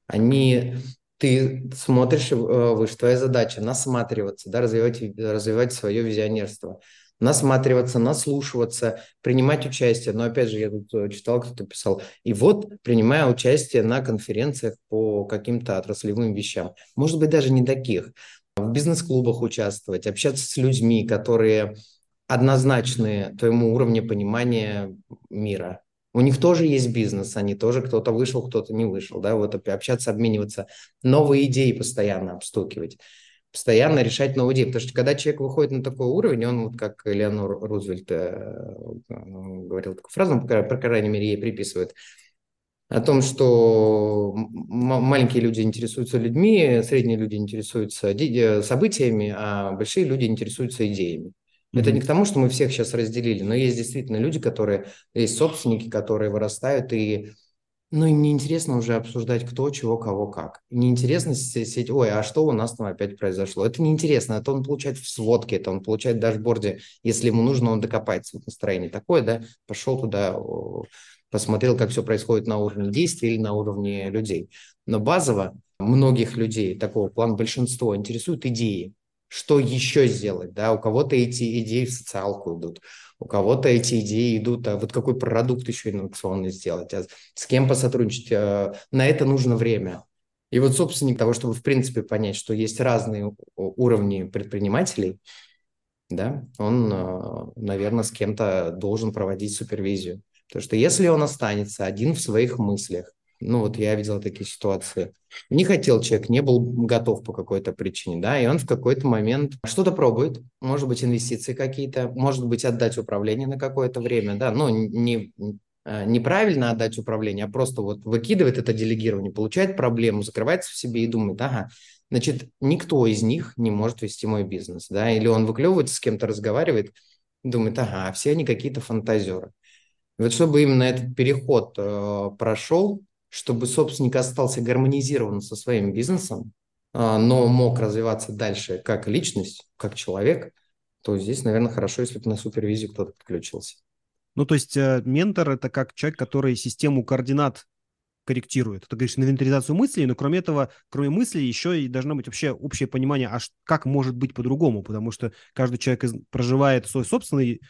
Они, ты смотришь, э, выше, твоя задача насматриваться, да, развивать, развивать свое визионерство, насматриваться, наслушиваться, принимать участие. Но опять же, я тут э, читал, кто-то писал, и вот принимая участие на конференциях по каким-то отраслевым вещам, может быть, даже не таких, в бизнес-клубах участвовать, общаться с людьми, которые однозначные твоему уровню понимания мира. У них тоже есть бизнес, они тоже кто-то вышел, кто-то не вышел, да, вот общаться, обмениваться, новые идеи постоянно обстукивать, постоянно решать новые идеи, потому что когда человек выходит на такой уровень, он вот как Леонор Рузвельт э, говорил такую фразу, по, крайней мере, ей приписывают, о том, что маленькие люди интересуются людьми, средние люди интересуются э, событиями, а большие люди интересуются идеями. Mm-hmm. Это не к тому, что мы всех сейчас разделили, но есть действительно люди, которые, есть собственники, которые вырастают, и ну, им неинтересно уже обсуждать, кто, чего, кого, как. Неинтересно сидеть, ой, а что у нас там опять произошло? Это неинтересно, это он получает в сводке, это он получает в дашборде, если ему нужно, он докопается. Вот настроение такое, да, пошел туда, посмотрел, как все происходит на уровне действий или на уровне людей. Но базово многих людей, такого плана большинство, интересуют идеи что еще сделать, да, у кого-то эти идеи в социалку идут, у кого-то эти идеи идут, а вот какой продукт еще инновационный сделать, а с кем посотрудничать, а, на это нужно время. И вот собственник того, чтобы в принципе понять, что есть разные уровни предпринимателей, да, он, а, наверное, с кем-то должен проводить супервизию. Потому что если он останется один в своих мыслях, ну вот я видел такие ситуации. Не хотел человек, не был готов по какой-то причине, да, и он в какой-то момент что-то пробует, может быть, инвестиции какие-то, может быть, отдать управление на какое-то время, да, но не, а, неправильно отдать управление, а просто вот выкидывает это делегирование, получает проблему, закрывается в себе и думает, ага, значит, никто из них не может вести мой бизнес, да, или он выклевывается, с кем-то разговаривает, думает, ага, все они какие-то фантазеры. вот чтобы именно этот переход э, прошел, чтобы собственник остался гармонизирован со своим бизнесом, а, но мог развиваться дальше как личность, как человек, то здесь, наверное, хорошо, если бы на супервизию кто-то подключился. Ну, то есть э, ментор – это как человек, который систему координат корректирует. Ты говоришь инвентаризацию мыслей, но кроме этого, кроме мыслей, еще и должно быть вообще общее понимание, а как может быть по-другому, потому что каждый человек из, проживает свой собственный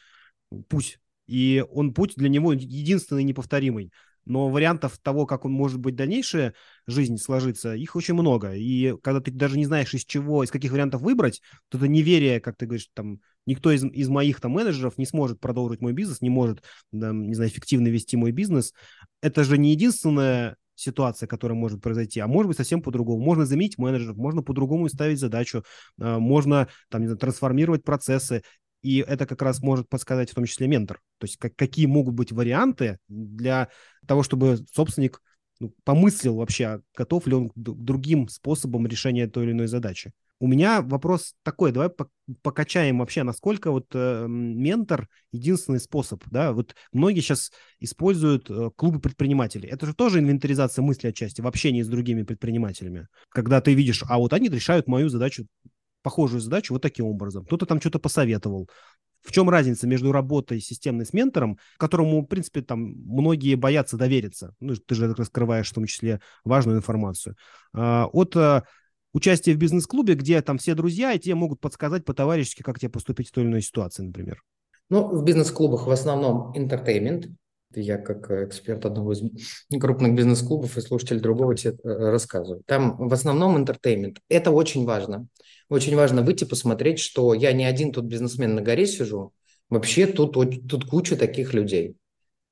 путь, и он путь для него единственный неповторимый. Но вариантов того, как он может быть дальнейшая жизнь сложиться, их очень много. И когда ты даже не знаешь, из чего, из каких вариантов выбрать, то это неверие, как ты говоришь, там, никто из, из моих там менеджеров не сможет продолжить мой бизнес, не может, там, не знаю, эффективно вести мой бизнес. Это же не единственная ситуация, которая может произойти, а может быть совсем по-другому. Можно заменить менеджеров, можно по-другому ставить задачу, а, можно там, не знаю, трансформировать процессы. И это как раз может подсказать в том числе ментор. То есть как, какие могут быть варианты для того, чтобы собственник ну, помыслил вообще, готов ли он к другим способам решения той или иной задачи. У меня вопрос такой, давай покачаем вообще, насколько вот э, ментор единственный способ, да, вот многие сейчас используют э, клубы предпринимателей. Это же тоже инвентаризация мысли отчасти в общении с другими предпринимателями. Когда ты видишь, а вот они решают мою задачу, похожую задачу вот таким образом. Кто-то там что-то посоветовал. В чем разница между работой системной с ментором, которому, в принципе, там многие боятся довериться? Ну, ты же раскрываешь в том числе важную информацию. Э, от э, участие в бизнес-клубе, где там все друзья, и тебе могут подсказать по-товарищески, как тебе поступить в той или иной ситуации, например? Ну, в бизнес-клубах в основном entertainment. Я как эксперт одного из крупных бизнес-клубов и слушатель другого тебе э, рассказываю. Там в основном entertainment. Это очень важно. Очень важно выйти посмотреть, что я не один тут бизнесмен на горе сижу. Вообще тут, тут куча таких людей.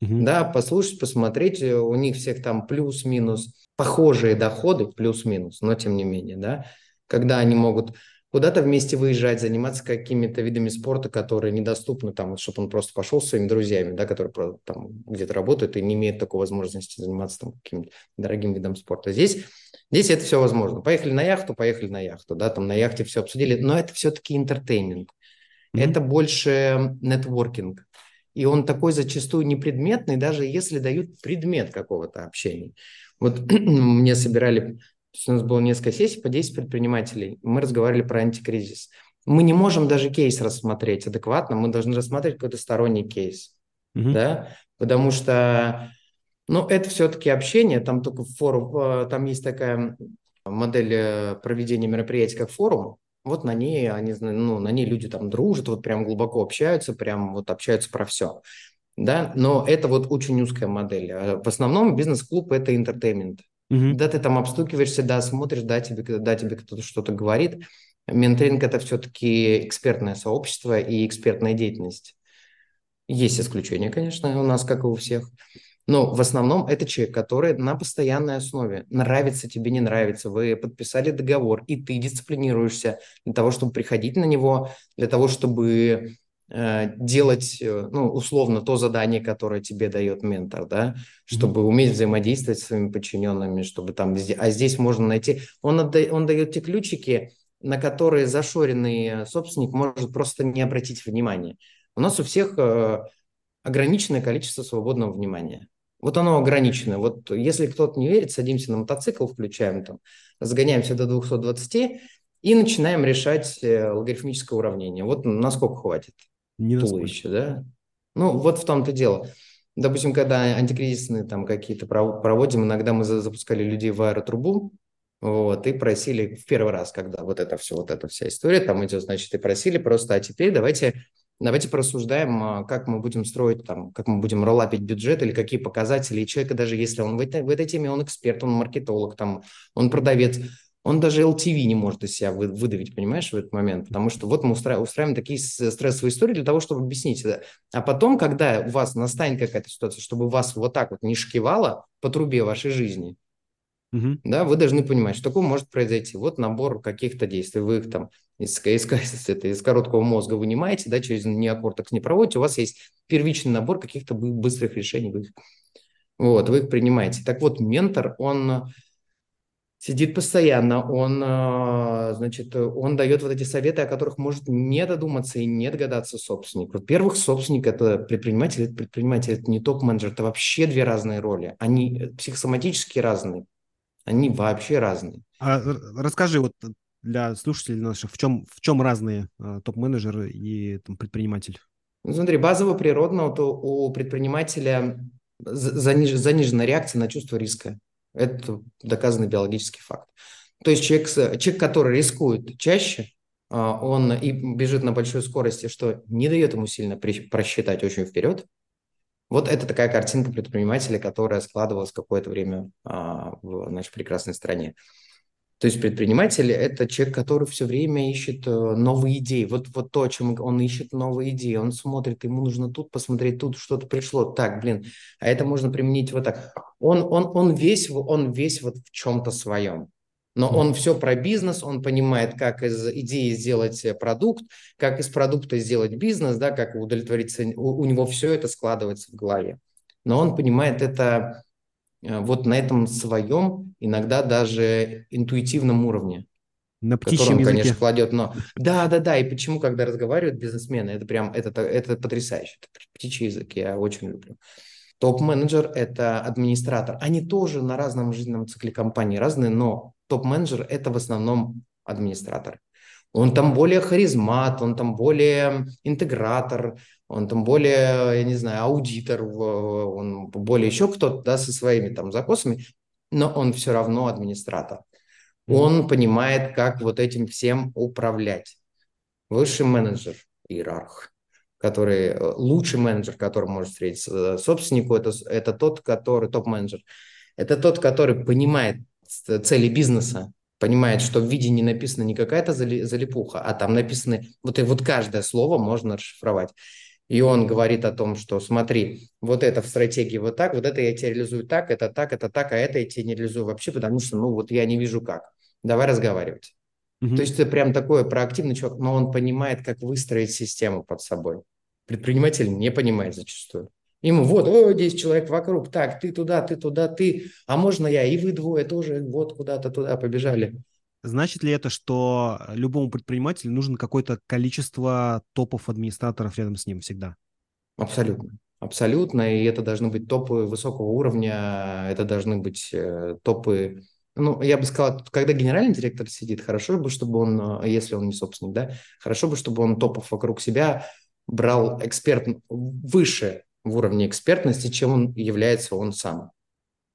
Угу. Да, послушать, посмотреть, э, у них всех там плюс-минус похожие доходы, плюс-минус, но тем не менее, да, когда они могут куда-то вместе выезжать, заниматься какими-то видами спорта, которые недоступны, там, чтобы он просто пошел с своими друзьями, да, которые там где-то работают и не имеют такой возможности заниматься там каким-то дорогим видом спорта. Здесь, здесь это все возможно. Поехали на яхту, поехали на яхту, да, там на яхте все обсудили, но это все-таки entertainment. Mm-hmm. Это больше нетворкинг. И он такой зачастую непредметный, даже если дают предмет какого-то общения. Вот мне собирали, то есть у нас было несколько сессий по 10 предпринимателей, мы разговаривали про антикризис. Мы не можем даже кейс рассмотреть адекватно, мы должны рассмотреть какой-то сторонний кейс, угу. да, потому что, ну, это все-таки общение, там только форум, э, там есть такая модель э, проведения мероприятий, как форум, вот на ней они, ну, на ней люди там дружат, вот прям глубоко общаются, прям вот общаются про все да, но это вот очень узкая модель. А в основном бизнес-клуб – это entertainment. Угу. Да, ты там обстукиваешься, да, смотришь, да, тебе, да, тебе кто-то что-то говорит. Менторинг – это все-таки экспертное сообщество и экспертная деятельность. Есть исключения, конечно, у нас, как и у всех. Но в основном это человек, который на постоянной основе. Нравится тебе, не нравится. Вы подписали договор, и ты дисциплинируешься для того, чтобы приходить на него, для того, чтобы делать, э, ну, условно, то задание, которое тебе дает ментор, да, чтобы mm-hmm. уметь взаимодействовать с своими подчиненными, чтобы там, а здесь можно найти, он, отда, он дает те ключики, на которые зашоренный собственник может просто не обратить внимания. У нас у всех э, ограниченное количество свободного внимания. Вот оно ограничено. Вот если кто-то не верит, садимся на мотоцикл, включаем там, сгоняемся до 220 и начинаем решать логарифмическое уравнение. Вот насколько хватит не туловище, да? Ну, вот в том-то дело. Допустим, когда антикризисные там какие-то проводим, иногда мы запускали людей в аэротрубу, вот, и просили в первый раз, когда вот это все, вот эта вся история там идет, значит, и просили просто, а теперь давайте, давайте порассуждаем, а, как мы будем строить там, как мы будем роллапить бюджет или какие показатели, и человека, даже если он в этой, в этой теме, он эксперт, он маркетолог, там, он продавец, он даже LTV не может из себя выдавить, понимаешь, в этот момент, потому что вот мы устраиваем такие стрессовые истории для того, чтобы объяснить это. А потом, когда у вас настанет какая-то ситуация, чтобы вас вот так вот не шкивало по трубе вашей жизни, угу. да, вы должны понимать, что такое может произойти. Вот набор каких-то действий, вы их там из, из, из, это, из короткого мозга вынимаете, да, через неокортекс не проводите, у вас есть первичный набор каких-то быстрых решений, вы их, вот, вы их принимаете. Так вот, ментор, он сидит постоянно, он, а, значит, он дает вот эти советы, о которых может не додуматься и не догадаться собственник. Во-первых, собственник – это предприниматель, это предприниматель, это не топ-менеджер, это вообще две разные роли. Они э, психосоматически разные, они вообще разные. А расскажи вот для слушателей наших, в чем, в чем разные а, топ-менеджеры и там, предприниматель? Ну, смотри, базово природно вот у, у предпринимателя заниж, заниженная реакция на чувство риска. Это доказанный биологический факт. То есть человек, человек который рискует чаще, а, он и бежит на большой скорости, что не дает ему сильно просчитать очень вперед. Вот это такая картинка предпринимателя, которая складывалась какое-то время а, в нашей прекрасной стране. То есть предприниматель – это человек, который все время ищет э, новые идеи. Вот, вот то, о чем он ищет новые идеи. Он смотрит, ему нужно тут посмотреть, тут что-то пришло. Так, блин, а это можно применить вот так. Он, он, он, весь, он весь вот в чем-то своем. Но он все про бизнес, он понимает, как из идеи сделать э, продукт, как из продукта сделать бизнес, да, как удовлетвориться. У, у него все это складывается в голове. Но он понимает это вот на этом своем, иногда даже интуитивном уровне. На птичьем языке. конечно, кладет, но... Да, да, да, и почему, когда разговаривают бизнесмены, это прям, это, это потрясающе. Это птичий язык, я очень люблю. Топ-менеджер – это администратор. Они тоже на разном жизненном цикле компании разные, но топ-менеджер – это в основном администратор. Он там более харизмат, он там более интегратор, он там более, я не знаю, аудитор, он более еще кто-то, да, со своими там закосами, но он все равно администратор. Он понимает, как вот этим всем управлять. Высший менеджер, иерарх, который, э, лучший менеджер, который может встретиться собственнику, это, это тот, который, топ-менеджер, это тот, который понимает цели бизнеса, понимает, что в виде не написано не какая-то залипуха, а там написано, вот и вот каждое слово можно расшифровать. И он говорит о том, что смотри, вот это в стратегии вот так, вот это я тебе реализую так, это так, это так, а это я тебе не реализую вообще, потому что, ну, вот я не вижу как. Давай разговаривать. Угу. То есть это прям такой проактивный человек, но он понимает, как выстроить систему под собой. Предприниматель не понимает зачастую. Ему вот, о, 10 человек вокруг, так, ты туда, ты туда, ты, а можно я, и вы двое тоже вот куда-то туда побежали. Значит ли это, что любому предпринимателю нужно какое-то количество топов администраторов рядом с ним всегда? Абсолютно. Абсолютно. И это должны быть топы высокого уровня, это должны быть э, топы ну, я бы сказал, когда генеральный директор сидит, хорошо бы, чтобы он, э, если он не собственник, да, хорошо бы, чтобы он топов вокруг себя брал эксперт выше в уровне экспертности, чем он является он сам.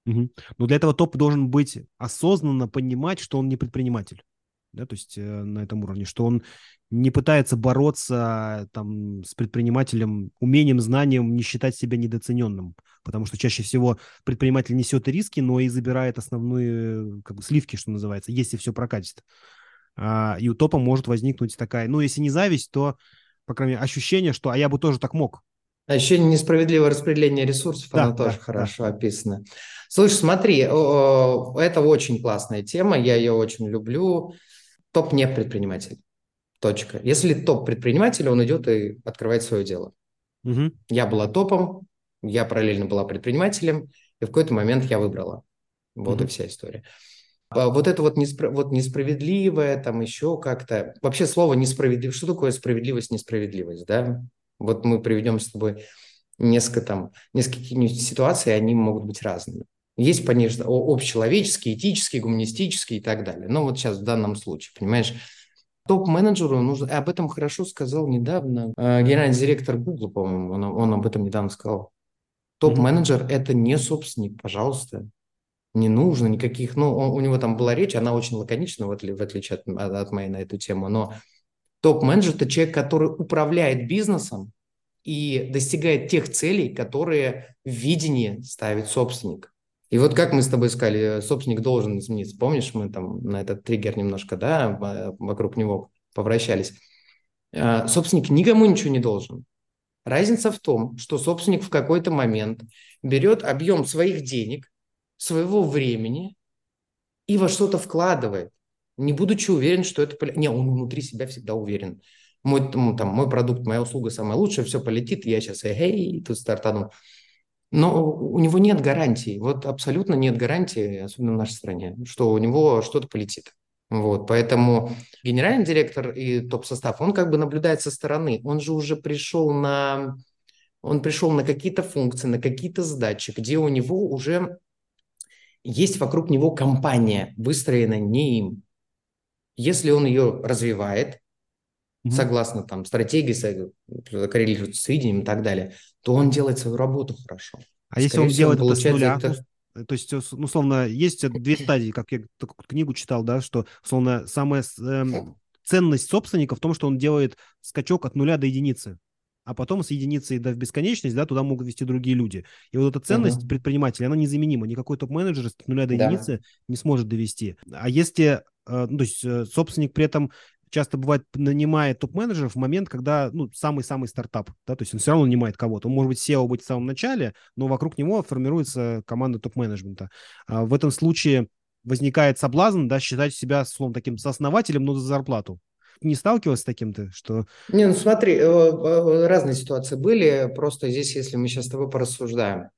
Угу. Но для этого топ должен быть осознанно понимать, что он не предприниматель. Да, то есть э, на этом уровне, что он не пытается бороться там, с предпринимателем умением, знанием, не считать себя недооцененным. Потому что чаще всего предприниматель несет риски, но и забирает основные как бы, сливки, что называется, если все прокатит. А, и у топа может возникнуть такая, ну, если не зависть, то, по крайней мере, ощущение, что «а я бы тоже так мог». А еще несправедливое распределение ресурсов, да, оно да, тоже да. хорошо описано. Слушай, смотри, это очень классная тема, я ее очень люблю. Топ не предприниматель. Точка. Если топ предприниматель, он идет и открывает свое дело. Угу. Я была топом, я параллельно была предпринимателем, и в какой-то момент я выбрала. Вот угу. и вся история. А вот это вот, неспро... вот несправедливое, там еще как-то... Вообще слово несправедливость, что такое справедливость, несправедливость, да? Вот мы приведем с тобой несколько там, несколько ситуаций, они могут быть разными. Есть, конечно, общечеловеческие, этические, гуманистические и так далее. Но вот сейчас в данном случае, понимаешь, топ-менеджеру нужно... Об этом хорошо сказал недавно э, генеральный директор Google, по-моему, он, он об этом недавно сказал. Топ-менеджер это не собственник, пожалуйста. Не нужно никаких... Ну, он, у него там была речь, она очень лаконична, в, отли, в отличие от, от моей на эту тему, но Топ-менеджер – это человек, который управляет бизнесом и достигает тех целей, которые в видении ставит собственник. И вот как мы с тобой сказали, собственник должен измениться. Помнишь, мы там на этот триггер немножко, да, вокруг него повращались. А, собственник никому ничего не должен. Разница в том, что собственник в какой-то момент берет объем своих денег, своего времени и во что-то вкладывает не будучи уверен, что это... Не, он внутри себя всегда уверен. Мой, там, мой продукт, моя услуга самая лучшая, все полетит, я сейчас, эй, тут стартану. Но у него нет гарантии, вот абсолютно нет гарантии, особенно в нашей стране, что у него что-то полетит. Вот, поэтому генеральный директор и топ-состав, он как бы наблюдает со стороны. Он же уже пришел на, он пришел на какие-то функции, на какие-то задачи, где у него уже есть вокруг него компания, выстроенная не им. Если он ее развивает, mm-hmm. согласно там стратегии, коррелирует с видением и так далее, то он делает свою работу хорошо. А Скорее если он делает это с нуля? Это... То есть, ну, условно, есть две стадии, как я такую книгу читал, да, что, условно, самая э, ценность собственника в том, что он делает скачок от нуля до единицы. А потом с единицы да, в бесконечность, да, туда могут вести другие люди. И вот эта ценность uh-huh. предпринимателя, она незаменима. Никакой топ-менеджер с нуля до да. единицы не сможет довести. А если, э, ну, то есть э, собственник при этом часто бывает нанимает топ-менеджеров в момент, когда, ну, самый-самый стартап, да, то есть он все равно нанимает кого-то. Он может быть SEO быть в самом начале, но вокруг него формируется команда топ-менеджмента. А в этом случае возникает соблазн, да, считать себя, словом, таким сооснователем, но за зарплату. Не сталкивалась с таким то что... Не, ну смотри, э, э, разные ситуации были, просто здесь, если мы сейчас с тобой порассуждаем.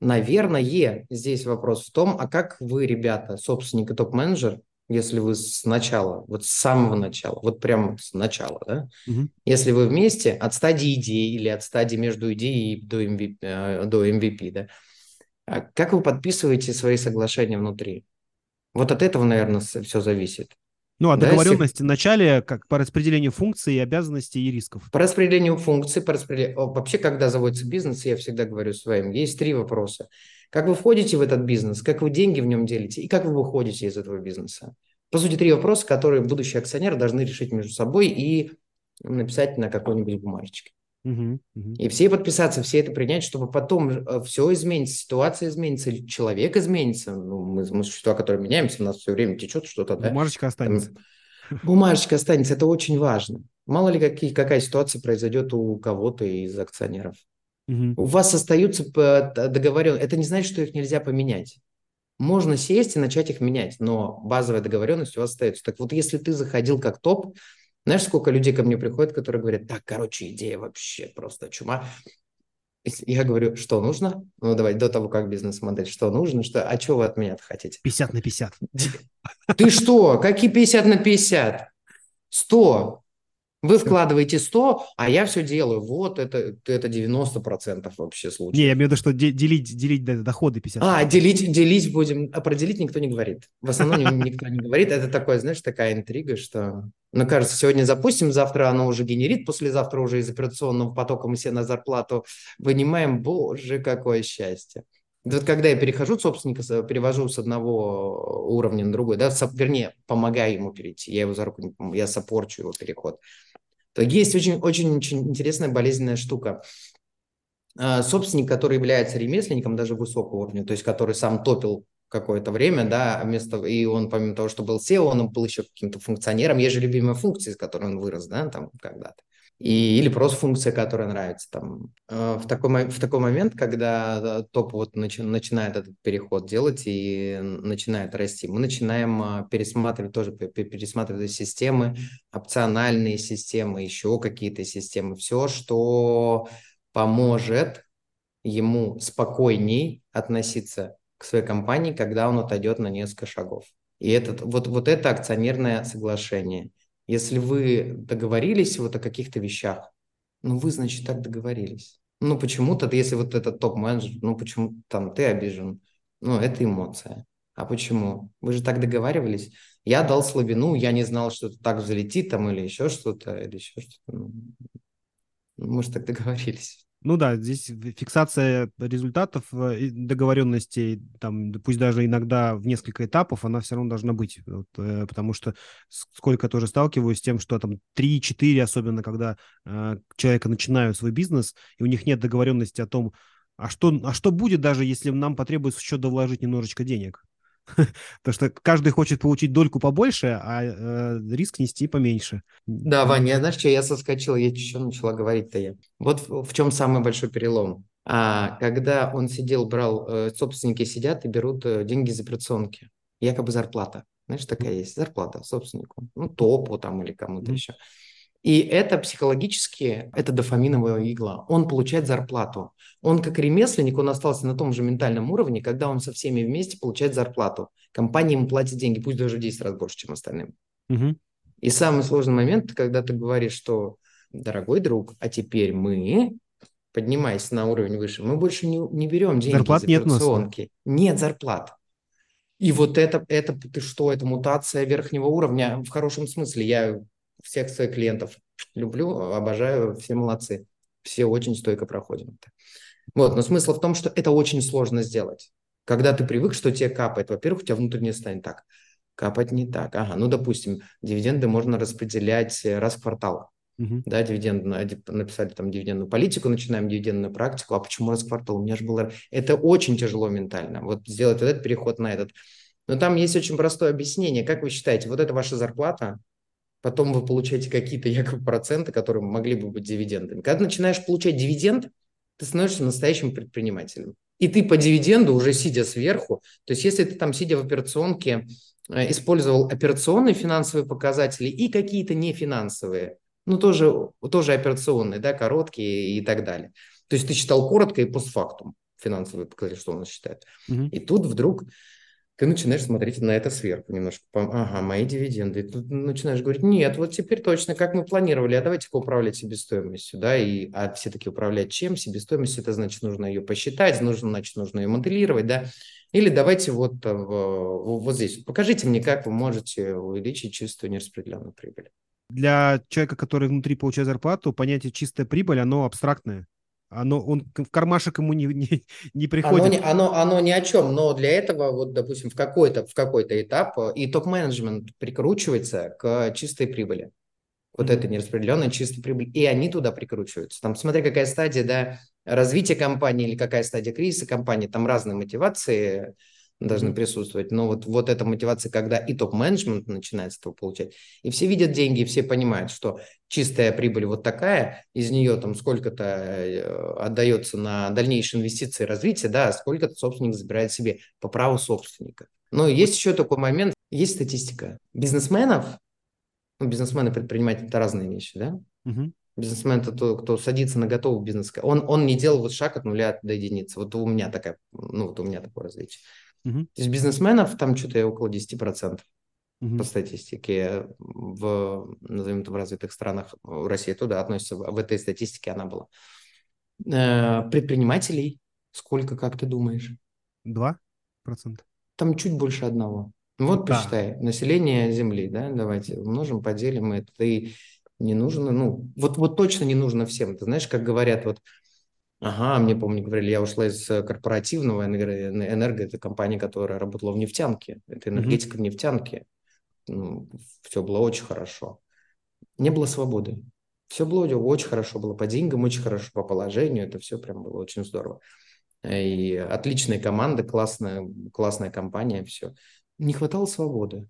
Наверное, здесь вопрос в том, а как вы, ребята, собственник и топ-менеджер, если вы с начала, вот с самого начала, вот прям с начала, да, угу. если вы вместе от стадии идеи или от стадии между идеей до MVP, э, до MVP да, а как вы подписываете свои соглашения внутри? Вот от этого, наверное, все зависит. Ну, а договоренности да, в начале как по распределению функций, обязанностей и рисков? По распределению функций, по распределению... Вообще, когда заводится бизнес, я всегда говорю своим, есть три вопроса. Как вы входите в этот бизнес, как вы деньги в нем делите и как вы выходите из этого бизнеса. По сути, три вопроса, которые будущие акционеры должны решить между собой и написать на какой-нибудь бумажечке. Угу, угу. И все подписаться, все это принять, чтобы потом э, все изменится, ситуация изменится, человек изменится. Ну, мы, мы существа, которые меняемся, у нас все время течет что-то. Бумажечка да? останется. Бумажечка останется, это очень важно. Мало ли какие, какая ситуация произойдет у кого-то из акционеров. Угу. У вас остаются договоренности. Это не значит, что их нельзя поменять. Можно сесть и начать их менять, но базовая договоренность у вас остается. Так вот, если ты заходил как топ, знаешь, сколько людей ко мне приходят, которые говорят, так, короче, идея вообще просто чума. Я говорю, что нужно? Ну, давай, до того, как бизнес-модель, что нужно? Что, а что вы от меня хотите? 50 на 50. Ты что? Какие 50 на 50? 100. Вы вкладываете 100, а я все делаю. Вот это, это 90% вообще случаев. Не, я имею в виду, что делить, делить доходы 50%. А, делить, делить будем. А про делить никто не говорит. В основном никто не говорит. Это такое, знаешь, такая интрига, что... Ну, кажется, сегодня запустим, завтра оно уже генерит, послезавтра уже из операционного потока мы себе на зарплату вынимаем. Боже, какое счастье. Вот когда я перехожу собственника, перевожу с одного уровня на другой, да, вернее, помогаю ему перейти, я его за руку, я сопорчу его переход есть очень-очень интересная болезненная штука. А, собственник, который является ремесленником даже высокого уровня, то есть который сам топил какое-то время, да, вместо, и он помимо того, что был SEO, он был еще каким-то функционером, есть же любимая функция, с которой он вырос, да, там когда-то и, или просто функция, которая нравится. Там. Э, в, такой, в такой момент, когда топ вот начи, начинает этот переход делать и начинает расти, мы начинаем э, пересматривать тоже, пересматривать системы, опциональные системы, еще какие-то системы, все, что поможет ему спокойней относиться к своей компании, когда он отойдет на несколько шагов. И этот, вот, вот это акционерное соглашение – если вы договорились вот о каких-то вещах, ну вы, значит, так договорились. Ну почему-то, если вот этот топ-менеджер, ну почему там ты обижен, ну это эмоция. А почему? Вы же так договаривались. Я дал слабину, я не знал, что это так взлетит там или еще что-то, или еще что-то. Ну, мы же так договорились. Ну да, здесь фиксация результатов, э, договоренностей, там, пусть даже иногда в несколько этапов, она все равно должна быть. Вот, э, потому что сколько тоже сталкиваюсь с тем, что там 3-4, особенно когда э, человека начинают свой бизнес, и у них нет договоренности о том, а что, а что будет даже, если нам потребуется еще довложить немножечко денег? Потому что каждый хочет получить дольку побольше, а э, риск нести поменьше. Да, Ваня, знаешь что, я соскочил, я еще начала говорить-то я. Вот в, чем самый большой перелом. А, когда он сидел, брал, э, собственники сидят и берут э, деньги из операционки. Якобы зарплата. Знаешь, такая есть зарплата собственнику. Ну, топу там или кому-то mm-hmm. еще. И это психологически, это дофаминовая игла. Он получает зарплату. Он как ремесленник, он остался на том же ментальном уровне, когда он со всеми вместе получает зарплату. Компания ему платит деньги, пусть даже в 10 раз больше, чем остальным. Угу. И самый сложный момент, когда ты говоришь, что, дорогой друг, а теперь мы, поднимаясь на уровень выше, мы больше не, не берем деньги Зарплат из операционки. Нет, нет зарплат. И вот это, это, ты что, это мутация верхнего уровня в хорошем смысле. Я всех своих клиентов люблю, обожаю, все молодцы. Все очень стойко проходим. Вот, но смысл в том, что это очень сложно сделать. Когда ты привык, что тебе капает, во-первых, у тебя внутренне станет так. Капать не так. Ага, ну, допустим, дивиденды можно распределять раз в квартал. Угу. Да, дивиденд, написали там дивидендную политику, начинаем дивидендную практику. А почему раз в квартал? У меня же было... Это очень тяжело ментально. Вот сделать вот этот переход на этот. Но там есть очень простое объяснение. Как вы считаете, вот это ваша зарплата, потом вы получаете какие-то якобы проценты, которые могли бы быть дивидендами. Когда начинаешь получать дивиденд, ты становишься настоящим предпринимателем. И ты по дивиденду уже сидя сверху, то есть если ты там сидя в операционке э, использовал операционные финансовые показатели и какие-то нефинансовые, ну тоже, тоже операционные, да, короткие и так далее. То есть ты читал коротко и постфактум финансовые показатели, что у нас считает. Угу. И тут вдруг ты начинаешь смотреть на это сверху немножко. Ага, мои дивиденды. И начинаешь говорить, нет, вот теперь точно, как мы планировали, а давайте-ка управлять себестоимостью, да, и, а все-таки управлять чем? Себестоимостью, это значит, нужно ее посчитать, нужно, значит, нужно ее моделировать, да, или давайте вот, э, вот здесь, покажите мне, как вы можете увеличить чистую нераспределенную прибыль. Для человека, который внутри получает зарплату, понятие чистая прибыль, оно абстрактное. Оно, он в кармашек ему не, не, не приходит. Оно, не, оно, оно ни о чем, но для этого, вот, допустим, в какой-то, в какой-то этап э, и топ-менеджмент прикручивается к чистой прибыли. Вот mm-hmm. это нераспределенная чистая прибыль. И они туда прикручиваются. Там, смотри, какая стадия да, развития компании или какая стадия кризиса компании, там разные мотивации должны mm-hmm. присутствовать. Но вот, вот эта мотивация, когда и топ-менеджмент начинает с этого получать, и все видят деньги, и все понимают, что чистая прибыль вот такая, из нее там сколько-то э, отдается на дальнейшие инвестиции и развитие, да, а сколько-то собственник забирает себе по праву собственника. Но есть еще такой момент, есть статистика. Бизнесменов, ну, бизнесмены, предприниматели – это разные вещи, да? Mm-hmm. Бизнесмен – это тот, кто садится на готовый бизнес. Он, он не делал вот шаг от нуля до единицы. Вот у меня такая, ну, вот у меня такое развитие. Угу. То есть бизнесменов там что-то около 10% угу. по статистике. В, назовем это, в развитых странах, в России туда относится, в этой статистике она была. Э, предпринимателей сколько, как ты думаешь? Два процента. Там чуть больше одного. Вот да. посчитай, население Земли, да, давайте умножим, поделим это. И не нужно, ну, вот, вот точно не нужно всем. Ты знаешь, как говорят, вот Ага, мне, помню, говорили, я ушла из э, корпоративного энерго, это компания, которая работала в нефтянке, это энергетика mm-hmm. в нефтянке. Ну, все было очень хорошо. Не было свободы. Все было очень хорошо, было по деньгам, очень хорошо по положению, это все прям было очень здорово. И отличная команда, классная, классная компания, все. Не хватало свободы.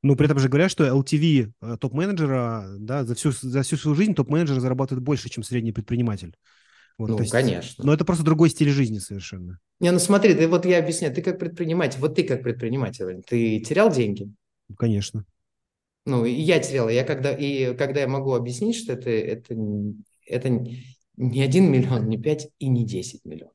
Ну, при этом же говорят, что LTV э, топ-менеджера, да, за всю, за всю свою жизнь топ-менеджер зарабатывает больше, чем средний предприниматель. Вот, ну, есть, конечно. Но это просто другой стиль жизни совершенно. Не, ну смотри, ты, вот я объясняю, ты как предприниматель, вот ты как предприниматель, ты терял деньги? Конечно. Ну, и я терял. Я когда, и когда я могу объяснить, что это, это, это не один миллион, не пять и не десять миллионов,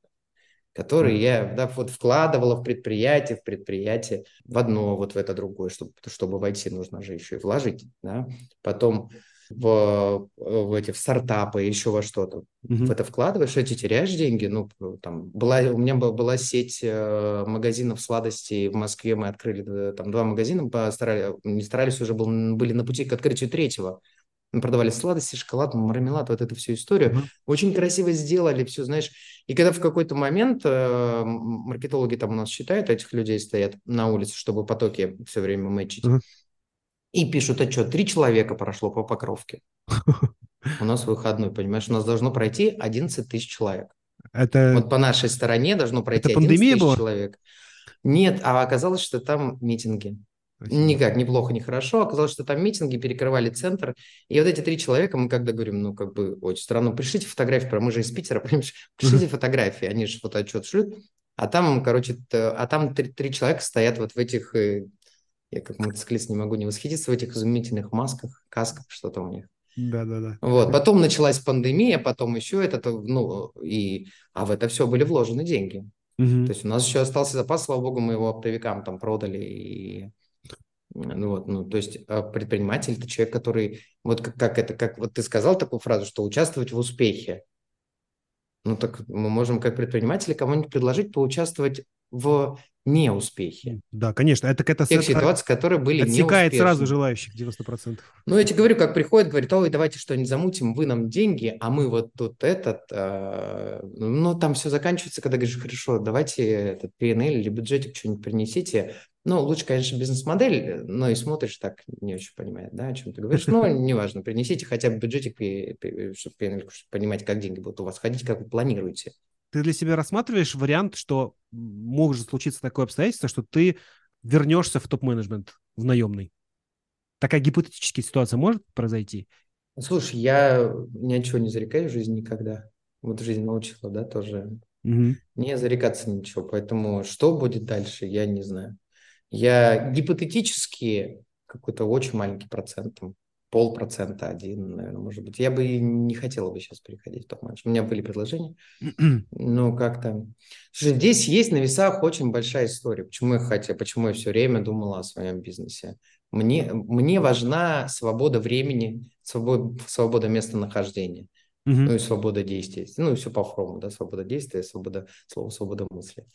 которые mm. я да, вот вкладывала в предприятие, в предприятие, в одно, вот в это другое, чтобы, чтобы войти, нужно же еще и вложить. Да? Потом в, в эти в стартапы, еще во что-то. Mm-hmm. В это вкладываешь, эти теряешь деньги. Ну, там была, у меня была, была сеть э, магазинов сладостей в Москве, мы открыли э, там два магазина, постарались, не старались уже, был, были на пути к открытию третьего. Мы продавали сладости, шоколад, мармелад, вот эту всю историю. Mm-hmm. Очень красиво сделали, все, знаешь. И когда в какой-то момент э, маркетологи там у нас считают, этих людей стоят на улице, чтобы потоки все время мэчить. Mm-hmm и пишут отчет. Три человека прошло по покровке. У нас выходной, понимаешь? У нас должно пройти 11 тысяч человек. Это... Вот по нашей стороне должно пройти Это 11 тысяч была? человек. Нет, а оказалось, что там митинги. Никак, неплохо, не хорошо. Оказалось, что там митинги перекрывали центр. И вот эти три человека, мы когда говорим, ну, как бы очень странно, пришлите фотографии, мы же из Питера, понимаешь, пришлите фотографии, они же фотоотчет шлют. А там, короче, а там три, три человека стоят вот в этих э, я как мотоциклист не могу не восхититься в этих изумительных масках, касках, что-то у них. Да, да, да. Вот. Потом началась пандемия, потом еще это, ну, и, а в это все были вложены деньги. Угу. То есть у нас еще остался запас, слава богу, мы его оптовикам там продали. И, ну, вот, ну, то есть а предприниматель – это человек, который, вот как, как это, как вот ты сказал такую фразу, что участвовать в успехе. Ну так мы можем как предприниматели кому-нибудь предложить поучаствовать в неуспехе. Да, конечно. Это какая-то Тех ситуаций, которые были Отсекает сразу желающих 90%. Ну, я тебе говорю, как приходит, говорит, ой, давайте что-нибудь замутим, вы нам деньги, а мы вот тут этот... Э, ну, там все заканчивается, когда говоришь, хорошо, давайте этот PNL или бюджетик что-нибудь принесите. Ну, лучше, конечно, бизнес-модель, но и смотришь так, не очень понимает, да, о чем ты говоришь. Но неважно, принесите хотя бы бюджетик, чтобы понимать, как деньги будут у вас ходить, как вы планируете ты для себя рассматриваешь вариант, что может случиться такое обстоятельство, что ты вернешься в топ-менеджмент, в наемный? Такая гипотетическая ситуация может произойти? Слушай, я ни о чем не зарекаю в жизни никогда. Вот жизнь научила, да, тоже. Угу. Не зарекаться ничего. Поэтому что будет дальше, я не знаю. Я гипотетически какой-то очень маленький процент, там, полпроцента, один, наверное, может быть. Я бы не хотела бы сейчас переходить в топ-матч. У меня были предложения, но как-то... Слушай, здесь есть на весах очень большая история. Почему я хотел, почему я все время думала о своем бизнесе. Мне, мне важна свобода времени, свобода, свобода местонахождения, mm-hmm. ну и свобода действий. Ну и все по фрому, да, свобода действия, свобода слова, свобода мысли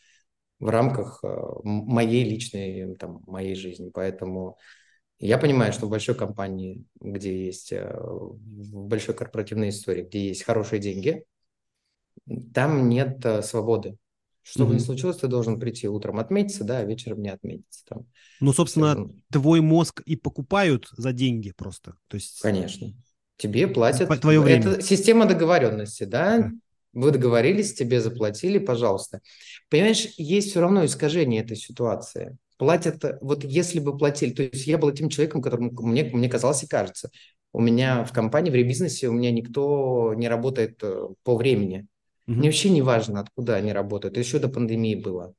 в рамках э, моей личной, там, моей жизни. Поэтому я понимаю, что в большой компании, где есть, э, в большой корпоративной истории, где есть хорошие деньги, там нет э, свободы. Что бы mm-hmm. ни случилось, ты должен прийти утром отметиться, да, а вечером не отметиться. Там. Ну, собственно, Все... твой мозг и покупают за деньги просто. То есть... Конечно. Тебе платят. Твое время. Это система договоренности, да? да? Вы договорились, тебе заплатили, пожалуйста. Понимаешь, есть все равно искажение этой ситуации платят, вот если бы платили, то есть я был тем человеком, которому мне, мне казалось и кажется, у меня в компании, в ребизнесе у меня никто не работает э, по времени. Uh-huh. Мне вообще не важно, откуда они работают. Еще до пандемии было.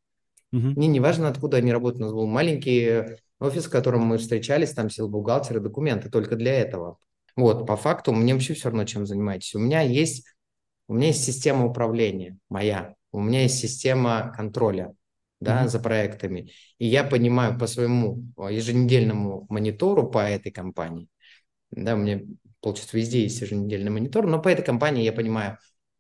Uh-huh. Мне не важно, откуда они работают. У нас был маленький офис, в котором мы встречались, там сел бухгалтер и документы только для этого. Вот, по факту, мне вообще все равно, чем занимаетесь. У меня есть, у меня есть система управления моя, у меня есть система контроля да, mm-hmm. за проектами. И я понимаю по своему а, еженедельному монитору по этой компании, да, у меня, получается, везде есть еженедельный монитор, но по этой компании я понимаю,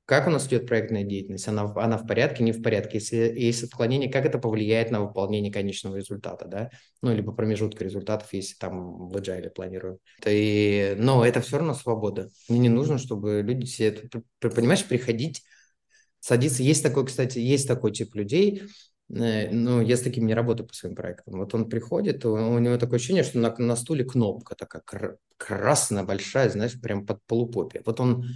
как у нас идет проектная деятельность, она, она в порядке, не в порядке, если есть отклонение, как это повлияет на выполнение конечного результата, да, ну, либо промежутка результатов, если там в agile планируем. И, но это все равно свобода. Мне не нужно, чтобы люди все, понимаешь, приходить, садиться. Есть такой, кстати, есть такой тип людей, ну, я с таким не работаю по своим проектам. Вот он приходит, у него такое ощущение, что на, на стуле кнопка такая красная, большая, знаешь, прям под полупопе. Вот он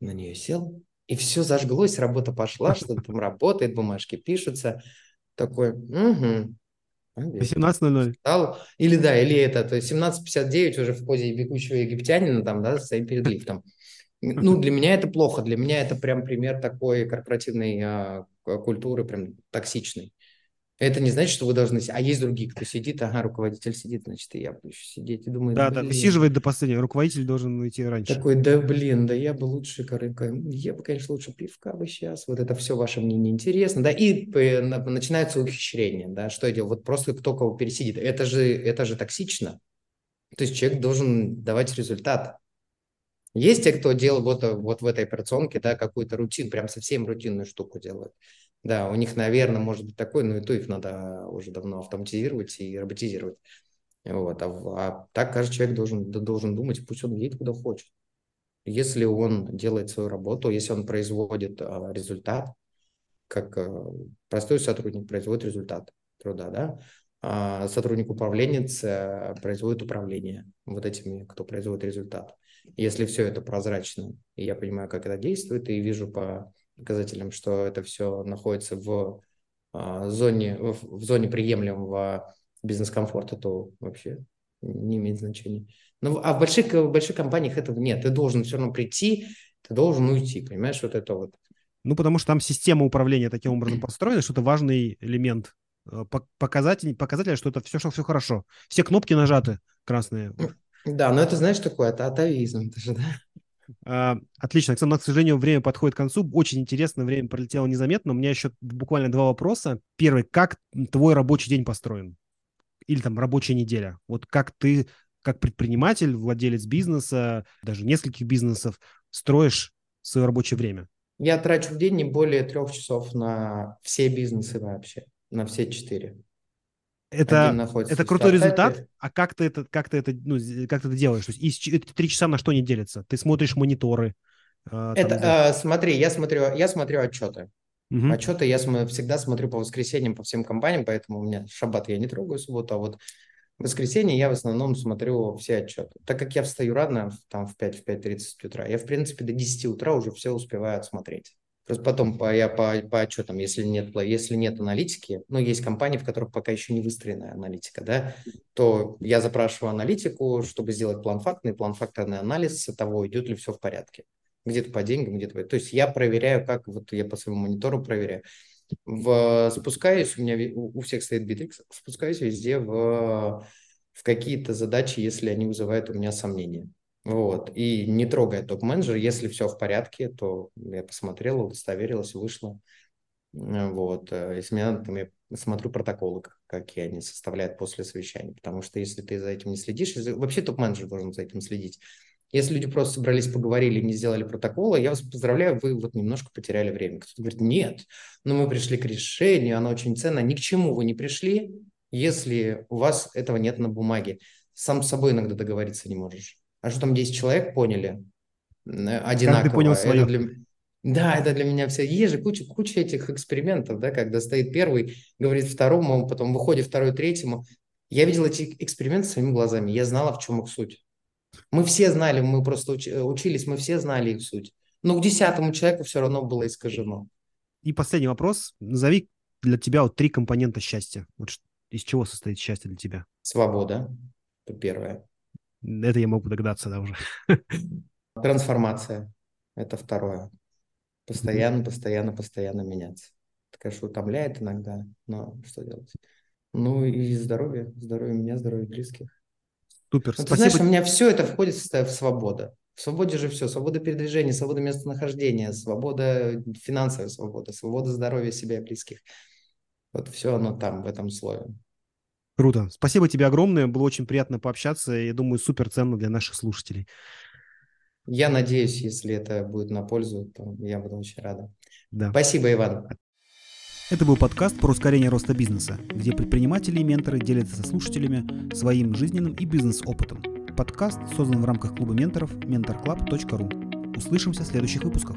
на нее сел, и все зажглось, работа пошла, что-то там работает, бумажки пишутся. Такой, угу. 18.00. Или да, или это, то есть 17.59 уже в позе бегущего египтянина там, да, стоим перед лифтом. Ну, для меня это плохо, для меня это прям пример такой корпоративной а, культуры, прям токсичной. Это не значит, что вы должны... А есть другие, кто сидит, ага, руководитель сидит, значит, и я буду еще сидеть и думаю... Да, да, высиживает до последнего, руководитель должен уйти раньше. Такой, да блин, да я бы лучше, я бы, конечно, лучше пивка бы сейчас, вот это все ваше мне неинтересно, да, и начинается ухищрение, да, что я делаю, вот просто кто кого пересидит, это же, это же токсично, то есть человек должен давать результат, есть те, кто делал вот, вот в этой операционке, да, какую-то рутину, прям совсем рутинную штуку делают. Да, у них, наверное, может быть такой, но и то их надо уже давно автоматизировать и роботизировать. Вот. А, а так каждый человек должен, должен думать, пусть он едет куда хочет. Если он делает свою работу, если он производит а, результат, как а, простой сотрудник производит результат труда, да, а сотрудник управленец а, производит управление вот этими, кто производит результат. Если все это прозрачно, и я понимаю, как это действует, и вижу по показателям, что это все находится в а, зоне, в, зоне приемлемого бизнес-комфорта, то вообще не имеет значения. Ну, а в больших, в больших компаниях этого нет. Ты должен все равно прийти, ты должен уйти, понимаешь, вот это вот. Ну, потому что там система управления таким образом построена, что это важный элемент э, показатель, показателя, что это все, что все хорошо. Все кнопки нажаты красные. Да, но это, знаешь, такое, это атовизм, это же, да? А, отлично, Александр, к сожалению, время подходит к концу. Очень интересно, время пролетело незаметно. У меня еще буквально два вопроса. Первый, как твой рабочий день построен? Или там рабочая неделя? Вот как ты, как предприниматель, владелец бизнеса, даже нескольких бизнесов, строишь свое рабочее время? Я трачу в день не более трех часов на все бизнесы вообще, на все четыре. Это, это крутой результат, а как ты это, как ты это, ну, как ты это делаешь? То есть из, эти три часа на что не делятся? Ты смотришь мониторы? Э, это, там, э, смотри, я смотрю, я смотрю отчеты. Угу. Отчеты я см- всегда смотрю по воскресеньям по всем компаниям, поэтому у меня шаббат я не трогаю субботу, а вот в воскресенье я в основном смотрю все отчеты. Так как я встаю рано, там в 5-5.30 утра, я, в принципе, до 10 утра уже все успеваю отсмотреть. Просто потом по, я по, по отчетам, если нет, если нет аналитики, ну, есть компании, в которых пока еще не выстроена аналитика, да, то я запрашиваю аналитику, чтобы сделать план фактный, план факторный анализ того, идет ли все в порядке. Где-то по деньгам, где-то... То есть я проверяю, как вот я по своему монитору проверяю. В, спускаюсь, у меня у всех стоит Bittrex, спускаюсь везде в, в какие-то задачи, если они вызывают у меня сомнения. Вот. И не трогая топ-менеджера, если все в порядке, то я посмотрела, удостоверилась, вышла. Вот. Э, если мне надо, там я смотрю протоколы, какие они составляют после совещания. Потому что если ты за этим не следишь, вообще топ-менеджер должен за этим следить. Если люди просто собрались, поговорили, не сделали протокола, я вас поздравляю, вы вот немножко потеряли время. Кто-то говорит, нет, но мы пришли к решению, оно очень ценно. Ни к чему вы не пришли, если у вас этого нет на бумаге. Сам с собой иногда договориться не можешь а что там 10 человек поняли одинаково. Каждый понял свое. Это для... Да, это для меня все. Есть же куча, куча этих экспериментов, да, когда стоит первый, говорит второму, потом выходит второй, третьему. Я видел эти эксперименты своими глазами, я знала, в чем их суть. Мы все знали, мы просто уч- учились, мы все знали их суть. Но к десятому человеку все равно было искажено. И последний вопрос. Назови для тебя вот три компонента счастья. Вот из чего состоит счастье для тебя? Свобода, это первое. Это я могу догадаться, да, уже. Трансформация – это второе. Постоянно, постоянно, постоянно меняться. Это, конечно, утомляет иногда, но что делать? Ну и здоровье, здоровье меня, здоровье близких. Супер, ну, Ты знаешь, у меня все это входит в свобода. В свободе же все. Свобода передвижения, свобода местонахождения, свобода, финансовая свобода, свобода здоровья себя и близких. Вот все оно там, в этом слое. Круто. Спасибо тебе огромное. Было очень приятно пообщаться. Я думаю, супер ценно для наших слушателей. Я надеюсь, если это будет на пользу, то я буду очень рада. Да. Спасибо, Иван. Это был подкаст про ускорение роста бизнеса, где предприниматели и менторы делятся со слушателями своим жизненным и бизнес-опытом. Подкаст создан в рамках клуба менторов mentorclub.ru. Услышимся в следующих выпусках.